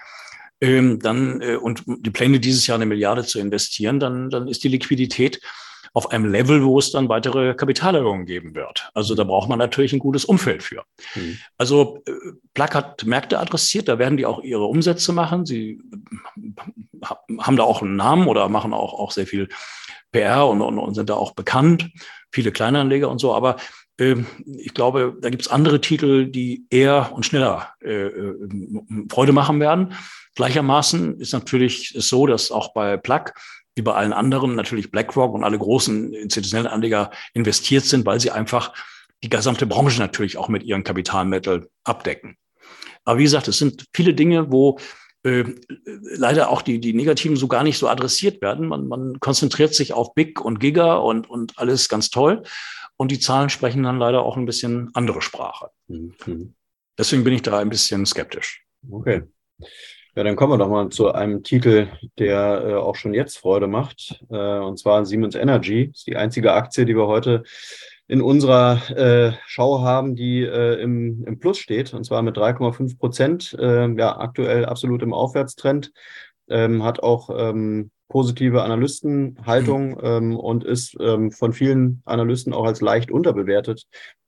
ähm, dann äh, und die Pläne dieses Jahr eine Milliarde zu investieren, dann, dann ist die Liquidität auf einem Level, wo es dann weitere Kapitalerhöhungen geben wird. Also da braucht man natürlich ein gutes Umfeld für. Mhm. Also äh, Plug hat Märkte adressiert, da werden die auch ihre Umsätze machen. Sie äh, haben da auch einen Namen oder machen auch, auch sehr viel PR und, und, und sind da auch bekannt, viele Kleinanleger und so, aber ähm, ich glaube, da gibt es andere Titel, die eher und schneller äh, Freude machen werden. Gleichermaßen ist natürlich so, dass auch bei Plug wie bei allen anderen natürlich BlackRock und alle großen institutionellen Anleger investiert sind, weil sie einfach die gesamte Branche natürlich auch mit ihren Kapitalmitteln abdecken. Aber wie gesagt, es sind viele Dinge, wo äh, leider auch die, die Negativen so gar nicht so adressiert werden. Man, man konzentriert sich auf Big und Giga und, und alles ganz toll. Und die Zahlen sprechen dann leider auch ein bisschen andere Sprache. Mhm. Deswegen bin ich da ein bisschen skeptisch. Okay. Ja, dann kommen wir doch mal zu einem Titel, der äh, auch schon jetzt Freude macht. Äh, und zwar Siemens Energy. Das ist die einzige Aktie, die wir heute in unserer äh, Schau haben, die äh, im, im Plus steht, und zwar mit 3,5 Prozent. Äh, ja, aktuell absolut im Aufwärtstrend. Ähm, hat auch ähm, positive Analystenhaltung mhm. ähm, und ist ähm, von vielen Analysten auch als leicht unterbewertet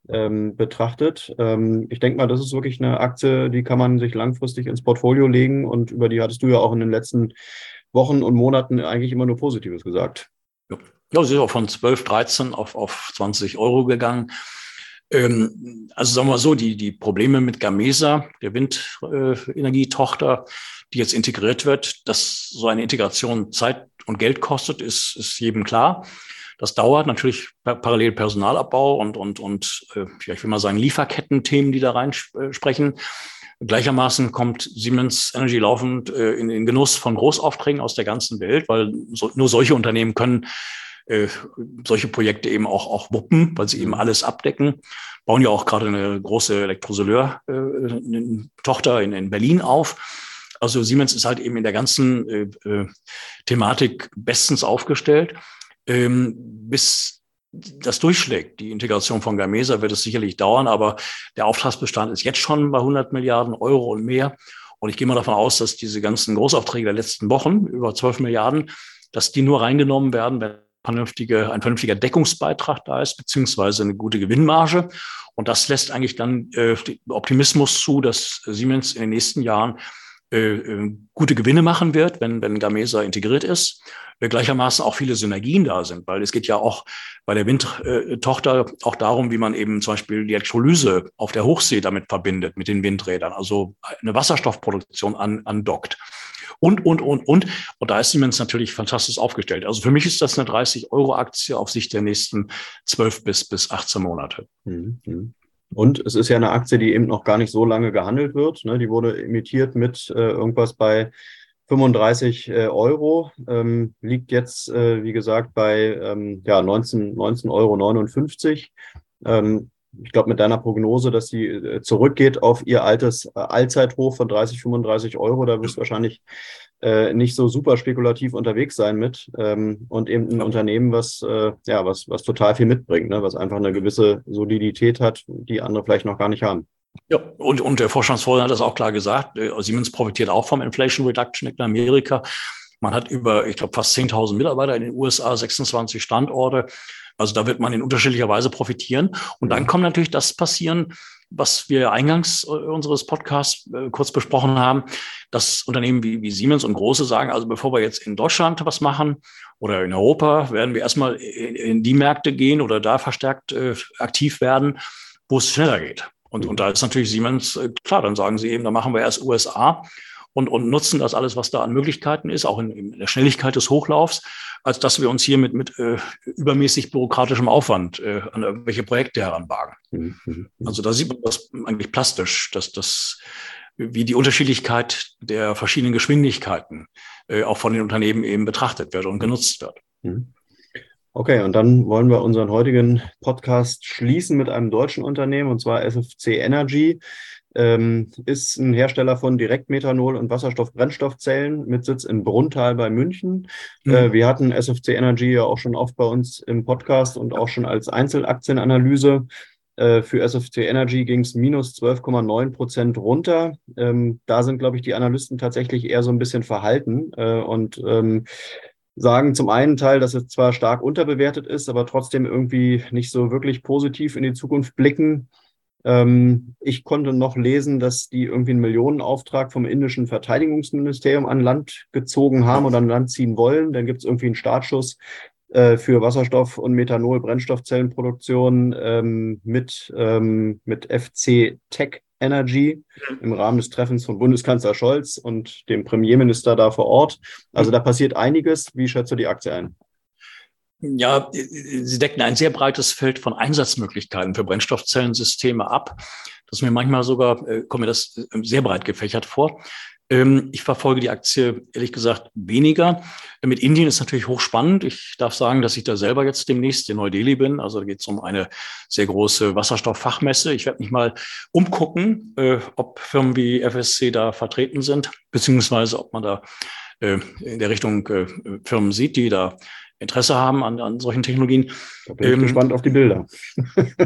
ähm, betrachtet. Ich denke mal, das ist wirklich eine Aktie, die kann man sich langfristig ins Portfolio legen und über die hattest du ja auch in den letzten Wochen und Monaten eigentlich immer nur Positives gesagt. Ja, sie ist auch von 12, 13 auf, auf 20 Euro gegangen. Ähm, also sagen wir so, die, die Probleme mit Gamesa, der Windenergietochter, die jetzt integriert wird, dass so eine Integration Zeit und Geld kostet, ist, ist jedem klar. Das dauert natürlich parallel Personalabbau und, und, und äh, ich will mal sagen, Lieferketten-Themen, die da reinsprechen. Gleichermaßen kommt Siemens Energy laufend äh, in den Genuss von Großaufträgen aus der ganzen Welt, weil so, nur solche Unternehmen können äh, solche Projekte eben auch, auch wuppen, weil sie eben mhm. alles abdecken. Bauen ja auch gerade eine große Elektrosoleur-Tochter äh, in, in Berlin auf. Also Siemens ist halt eben in der ganzen äh, äh, Thematik bestens aufgestellt. Ähm, bis das durchschlägt, die Integration von Gamesa, wird es sicherlich dauern, aber der Auftragsbestand ist jetzt schon bei 100 Milliarden Euro und mehr. Und ich gehe mal davon aus, dass diese ganzen Großaufträge der letzten Wochen, über 12 Milliarden, dass die nur reingenommen werden, wenn vernünftige, ein vernünftiger Deckungsbeitrag da ist, beziehungsweise eine gute Gewinnmarge. Und das lässt eigentlich dann äh, Optimismus zu, dass Siemens in den nächsten Jahren äh, äh, gute Gewinne machen wird, wenn, wenn Gamesa integriert ist. Äh, gleichermaßen auch viele Synergien da sind, weil es geht ja auch bei der Windtochter auch darum, wie man eben zum Beispiel die Elektrolyse auf der Hochsee damit verbindet, mit den Windrädern, also eine Wasserstoffproduktion an, andockt. Und, und, und, und. Und da ist Siemens natürlich fantastisch aufgestellt. Also für mich ist das eine 30-Euro-Aktie auf Sicht der nächsten 12 bis, bis 18 Monate. Mhm. mhm. Und es ist ja eine Aktie, die eben noch gar nicht so lange gehandelt wird. Ne? Die wurde imitiert mit äh, irgendwas bei 35 äh, Euro, ähm, liegt jetzt, äh, wie gesagt, bei ähm, ja, 19, 19,59 Euro. Ähm, ich glaube, mit deiner Prognose, dass sie äh, zurückgeht auf ihr altes äh, Allzeithoch von 30, 35 Euro, da wirst du wahrscheinlich äh, nicht so super spekulativ unterwegs sein mit ähm, und eben ein Unternehmen, was äh, ja was was total viel mitbringt, ne? was einfach eine gewisse Solidität hat, die andere vielleicht noch gar nicht haben. Ja, und, und der Vorstandsvorsitzende hat das auch klar gesagt. Äh, Siemens profitiert auch vom Inflation Reduction Act in Amerika. Man hat über, ich glaube, fast 10.000 Mitarbeiter in den USA, 26 Standorte. Also da wird man in unterschiedlicher Weise profitieren. Und dann kommt natürlich das passieren, was wir eingangs äh, unseres Podcasts äh, kurz besprochen haben, dass Unternehmen wie, wie Siemens und große sagen, also bevor wir jetzt in Deutschland was machen oder in Europa, werden wir erstmal in, in die Märkte gehen oder da verstärkt äh, aktiv werden, wo es schneller geht. Und, und da ist natürlich Siemens, äh, klar, dann sagen sie eben, da machen wir erst USA und, und nutzen das alles, was da an Möglichkeiten ist, auch in, in der Schnelligkeit des Hochlaufs, als dass wir uns hier mit, mit äh, übermäßig bürokratischem Aufwand äh, an irgendwelche Projekte heranwagen. Mhm, mhm. Also da sieht man das eigentlich plastisch, dass das wie die Unterschiedlichkeit der verschiedenen Geschwindigkeiten äh, auch von den Unternehmen eben betrachtet wird und genutzt wird. Mhm. Okay, und dann wollen wir unseren heutigen Podcast schließen mit einem deutschen Unternehmen, und zwar SFC Energy ähm, ist ein Hersteller von Direktmethanol und Wasserstoff-Brennstoffzellen mit Sitz in Brunntal bei München. Mhm. Äh, wir hatten SFC Energy ja auch schon oft bei uns im Podcast und auch schon als Einzelaktienanalyse. Äh, für SFC Energy ging es minus 12,9 Prozent runter. Ähm, da sind, glaube ich, die Analysten tatsächlich eher so ein bisschen verhalten äh, und ähm, sagen zum einen Teil, dass es zwar stark unterbewertet ist, aber trotzdem irgendwie nicht so wirklich positiv in die Zukunft blicken. Ähm, ich konnte noch lesen, dass die irgendwie einen Millionenauftrag vom indischen Verteidigungsministerium an Land gezogen haben oder an Land ziehen wollen. Dann gibt es irgendwie einen Startschuss äh, für Wasserstoff- und Methanol-Brennstoffzellenproduktion ähm, mit, ähm, mit FC Tech Energy im Rahmen des Treffens von Bundeskanzler Scholz und dem Premierminister da vor Ort. Also da passiert einiges. Wie schätzt du die Aktie ein? Ja, sie decken ein sehr breites Feld von Einsatzmöglichkeiten für Brennstoffzellensysteme ab. Das mir manchmal sogar, äh, kommt mir das äh, sehr breit gefächert vor. Ähm, ich verfolge die Aktie ehrlich gesagt weniger. Mit Indien ist natürlich hochspannend. Ich darf sagen, dass ich da selber jetzt demnächst in Neu-Delhi bin. Also da geht es um eine sehr große Wasserstofffachmesse. Ich werde mich mal umgucken, äh, ob Firmen wie FSC da vertreten sind, beziehungsweise ob man da äh, in der Richtung äh, Firmen sieht, die da Interesse haben an, an solchen Technologien. Da bin ich ähm, gespannt auf die Bilder.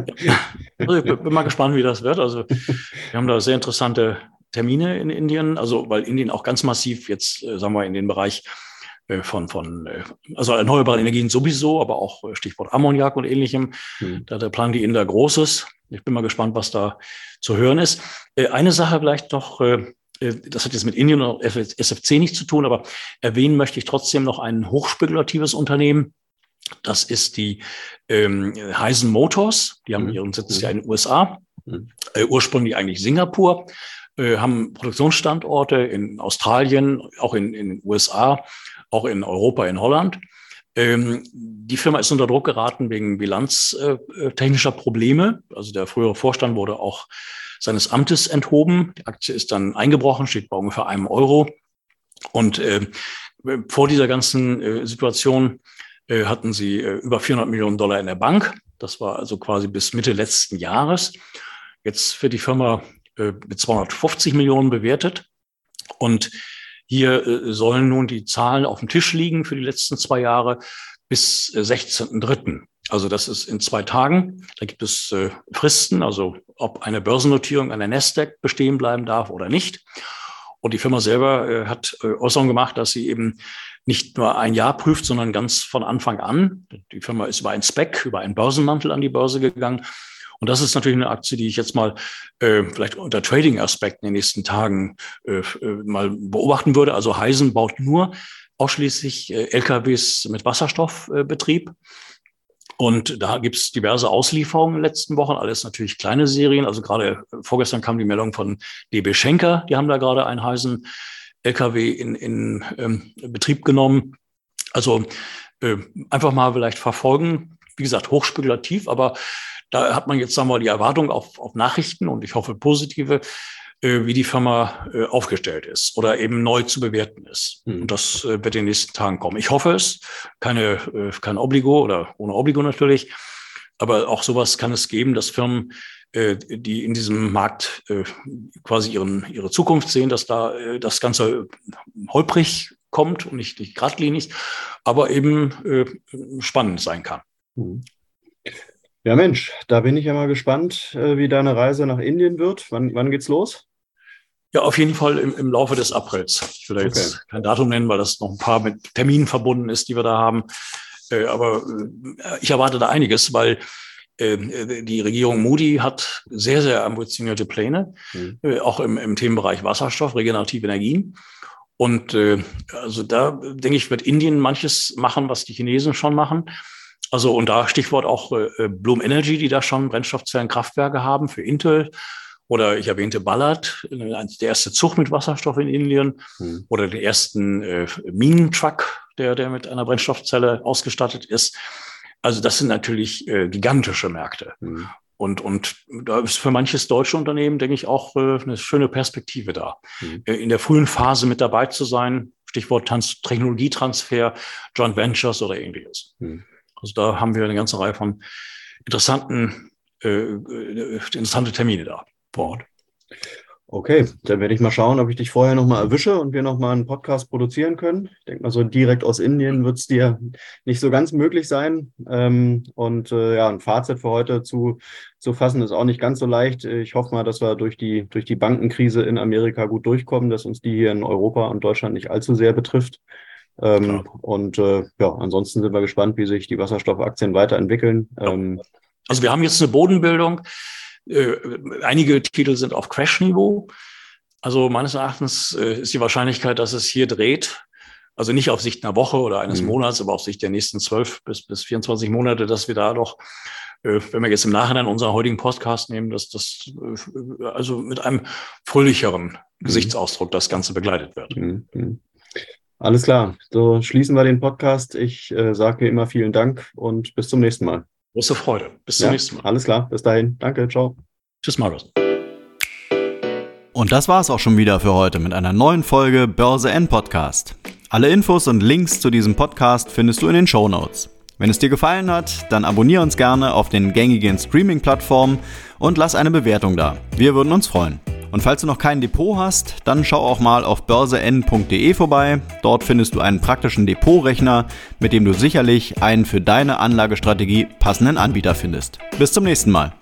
also ich bin mal gespannt, wie das wird. Also wir haben da sehr interessante Termine in Indien, also weil Indien auch ganz massiv jetzt, äh, sagen wir, in den Bereich äh, von, von äh, also erneuerbaren Energien sowieso, aber auch Stichwort Ammoniak und ähnlichem. Mhm. Da, da planen die Inder Großes. Ich bin mal gespannt, was da zu hören ist. Eine Sache vielleicht noch, das hat jetzt mit Indien und SFC nichts zu tun, aber erwähnen möchte ich trotzdem noch ein hochspekulatives Unternehmen. Das ist die ähm, Heisen Motors. Die haben mhm. ihren Sitz ja in den USA. Mhm. Äh, ursprünglich eigentlich Singapur. Äh, haben Produktionsstandorte in Australien, auch in, in den USA, auch in Europa, in Holland. Ähm, die Firma ist unter Druck geraten wegen bilanztechnischer Probleme. Also der frühere Vorstand wurde auch seines Amtes enthoben. Die Aktie ist dann eingebrochen, steht bei ungefähr einem Euro. Und äh, vor dieser ganzen äh, Situation äh, hatten sie äh, über 400 Millionen Dollar in der Bank. Das war also quasi bis Mitte letzten Jahres. Jetzt wird die Firma äh, mit 250 Millionen bewertet. Und hier äh, sollen nun die Zahlen auf dem Tisch liegen für die letzten zwei Jahre bis 16.3. Äh, also das ist in zwei Tagen. Da gibt es Fristen, also ob eine Börsennotierung an der Nasdaq bestehen bleiben darf oder nicht. Und die Firma selber hat Äußerungen gemacht, dass sie eben nicht nur ein Jahr prüft, sondern ganz von Anfang an. Die Firma ist über ein Spec, über einen Börsenmantel an die Börse gegangen und das ist natürlich eine Aktie, die ich jetzt mal äh, vielleicht unter Trading-Aspekten in den nächsten Tagen äh, äh mal beobachten würde. Also Heisen baut nur ausschließlich äh, LKWs mit Wasserstoffbetrieb. Äh, und da gibt es diverse Auslieferungen in den letzten Wochen, alles natürlich kleine Serien. Also gerade äh, vorgestern kam die Meldung von DB Schenker, die haben da gerade einen Heisen LKW in, in ähm, Betrieb genommen. Also äh, einfach mal vielleicht verfolgen. Wie gesagt, hochspekulativ, aber da hat man jetzt, sagen wir mal, die Erwartung auf, auf Nachrichten und ich hoffe positive, äh, wie die Firma äh, aufgestellt ist oder eben neu zu bewerten ist. Mhm. Und das äh, wird in den nächsten Tagen kommen. Ich hoffe es. Keine, äh, kein Obligo oder ohne Obligo natürlich. Aber auch sowas kann es geben, dass Firmen, äh, die in diesem Markt äh, quasi ihren, ihre Zukunft sehen, dass da das Ganze holprig kommt und nicht, nicht geradlinig, aber eben spannend sein kann. Mhm. Ja, Mensch, da bin ich ja mal gespannt, wie deine Reise nach Indien wird. Wann, wann geht's los? Ja, auf jeden Fall im, im Laufe des Aprils. Ich will da jetzt okay. kein Datum nennen, weil das noch ein paar mit Terminen verbunden ist, die wir da haben. Äh, aber äh, ich erwarte da einiges, weil die Regierung Moody hat sehr, sehr ambitionierte Pläne, mhm. auch im, im Themenbereich Wasserstoff, regenerative Energien. Und also da denke ich, wird Indien manches machen, was die Chinesen schon machen. Also und da Stichwort auch äh, Bloom Energy, die da schon Brennstoffzellenkraftwerke haben für Intel. Oder ich erwähnte Ballard, der erste Zug mit Wasserstoff in Indien. Hm. Oder den ersten äh, Minentruck, der, der mit einer Brennstoffzelle ausgestattet ist. Also das sind natürlich äh, gigantische Märkte. Hm. Und, und da ist für manches deutsche Unternehmen, denke ich, auch äh, eine schöne Perspektive da. Mhm. In der frühen Phase mit dabei zu sein, Stichwort Trans Technologietransfer, Joint Ventures oder ähnliches. Mhm. Also da haben wir eine ganze Reihe von interessanten, äh, äh, interessante Termine da vor Ort. Okay, dann werde ich mal schauen, ob ich dich vorher nochmal erwische und wir nochmal einen Podcast produzieren können. Ich denke mal, so direkt aus Indien wird es dir nicht so ganz möglich sein. Ähm, und äh, ja, ein Fazit für heute zu, zu fassen ist auch nicht ganz so leicht. Ich hoffe mal, dass wir durch die, durch die Bankenkrise in Amerika gut durchkommen, dass uns die hier in Europa und Deutschland nicht allzu sehr betrifft. Ähm, und äh, ja, ansonsten sind wir gespannt, wie sich die Wasserstoffaktien weiterentwickeln. Ähm, also wir haben jetzt eine Bodenbildung. Äh, einige Titel sind auf Crash-Niveau. Also meines Erachtens äh, ist die Wahrscheinlichkeit, dass es hier dreht, also nicht auf Sicht einer Woche oder eines mhm. Monats, aber auf Sicht der nächsten zwölf bis, bis 24 Monate, dass wir da doch äh, wenn wir jetzt im Nachhinein unseren heutigen Podcast nehmen, dass das äh, also mit einem fröhlicheren mhm. Gesichtsausdruck das Ganze begleitet wird. Mhm. mhm. Alles klar, so schließen wir den Podcast. Ich äh, sage wie immer vielen Dank und bis zum nächsten Mal. Große Freude. Bis zum ja, nächsten Mal. Alles klar, bis dahin. Danke, ciao. Tschüss, Marius. Und das war's auch schon wieder für heute mit einer neuen Folge Börse N Podcast. Alle Infos und Links zu diesem Podcast findest du in den Show Notes. Wenn es dir gefallen hat, dann abonniere uns gerne auf den gängigen Streaming-Plattformen und lass eine Bewertung da. Wir würden uns freuen. Und falls du noch kein Depot hast, dann schau auch mal auf börsen.de vorbei. Dort findest du einen praktischen Depotrechner, mit dem du sicherlich einen für deine Anlagestrategie passenden Anbieter findest. Bis zum nächsten Mal.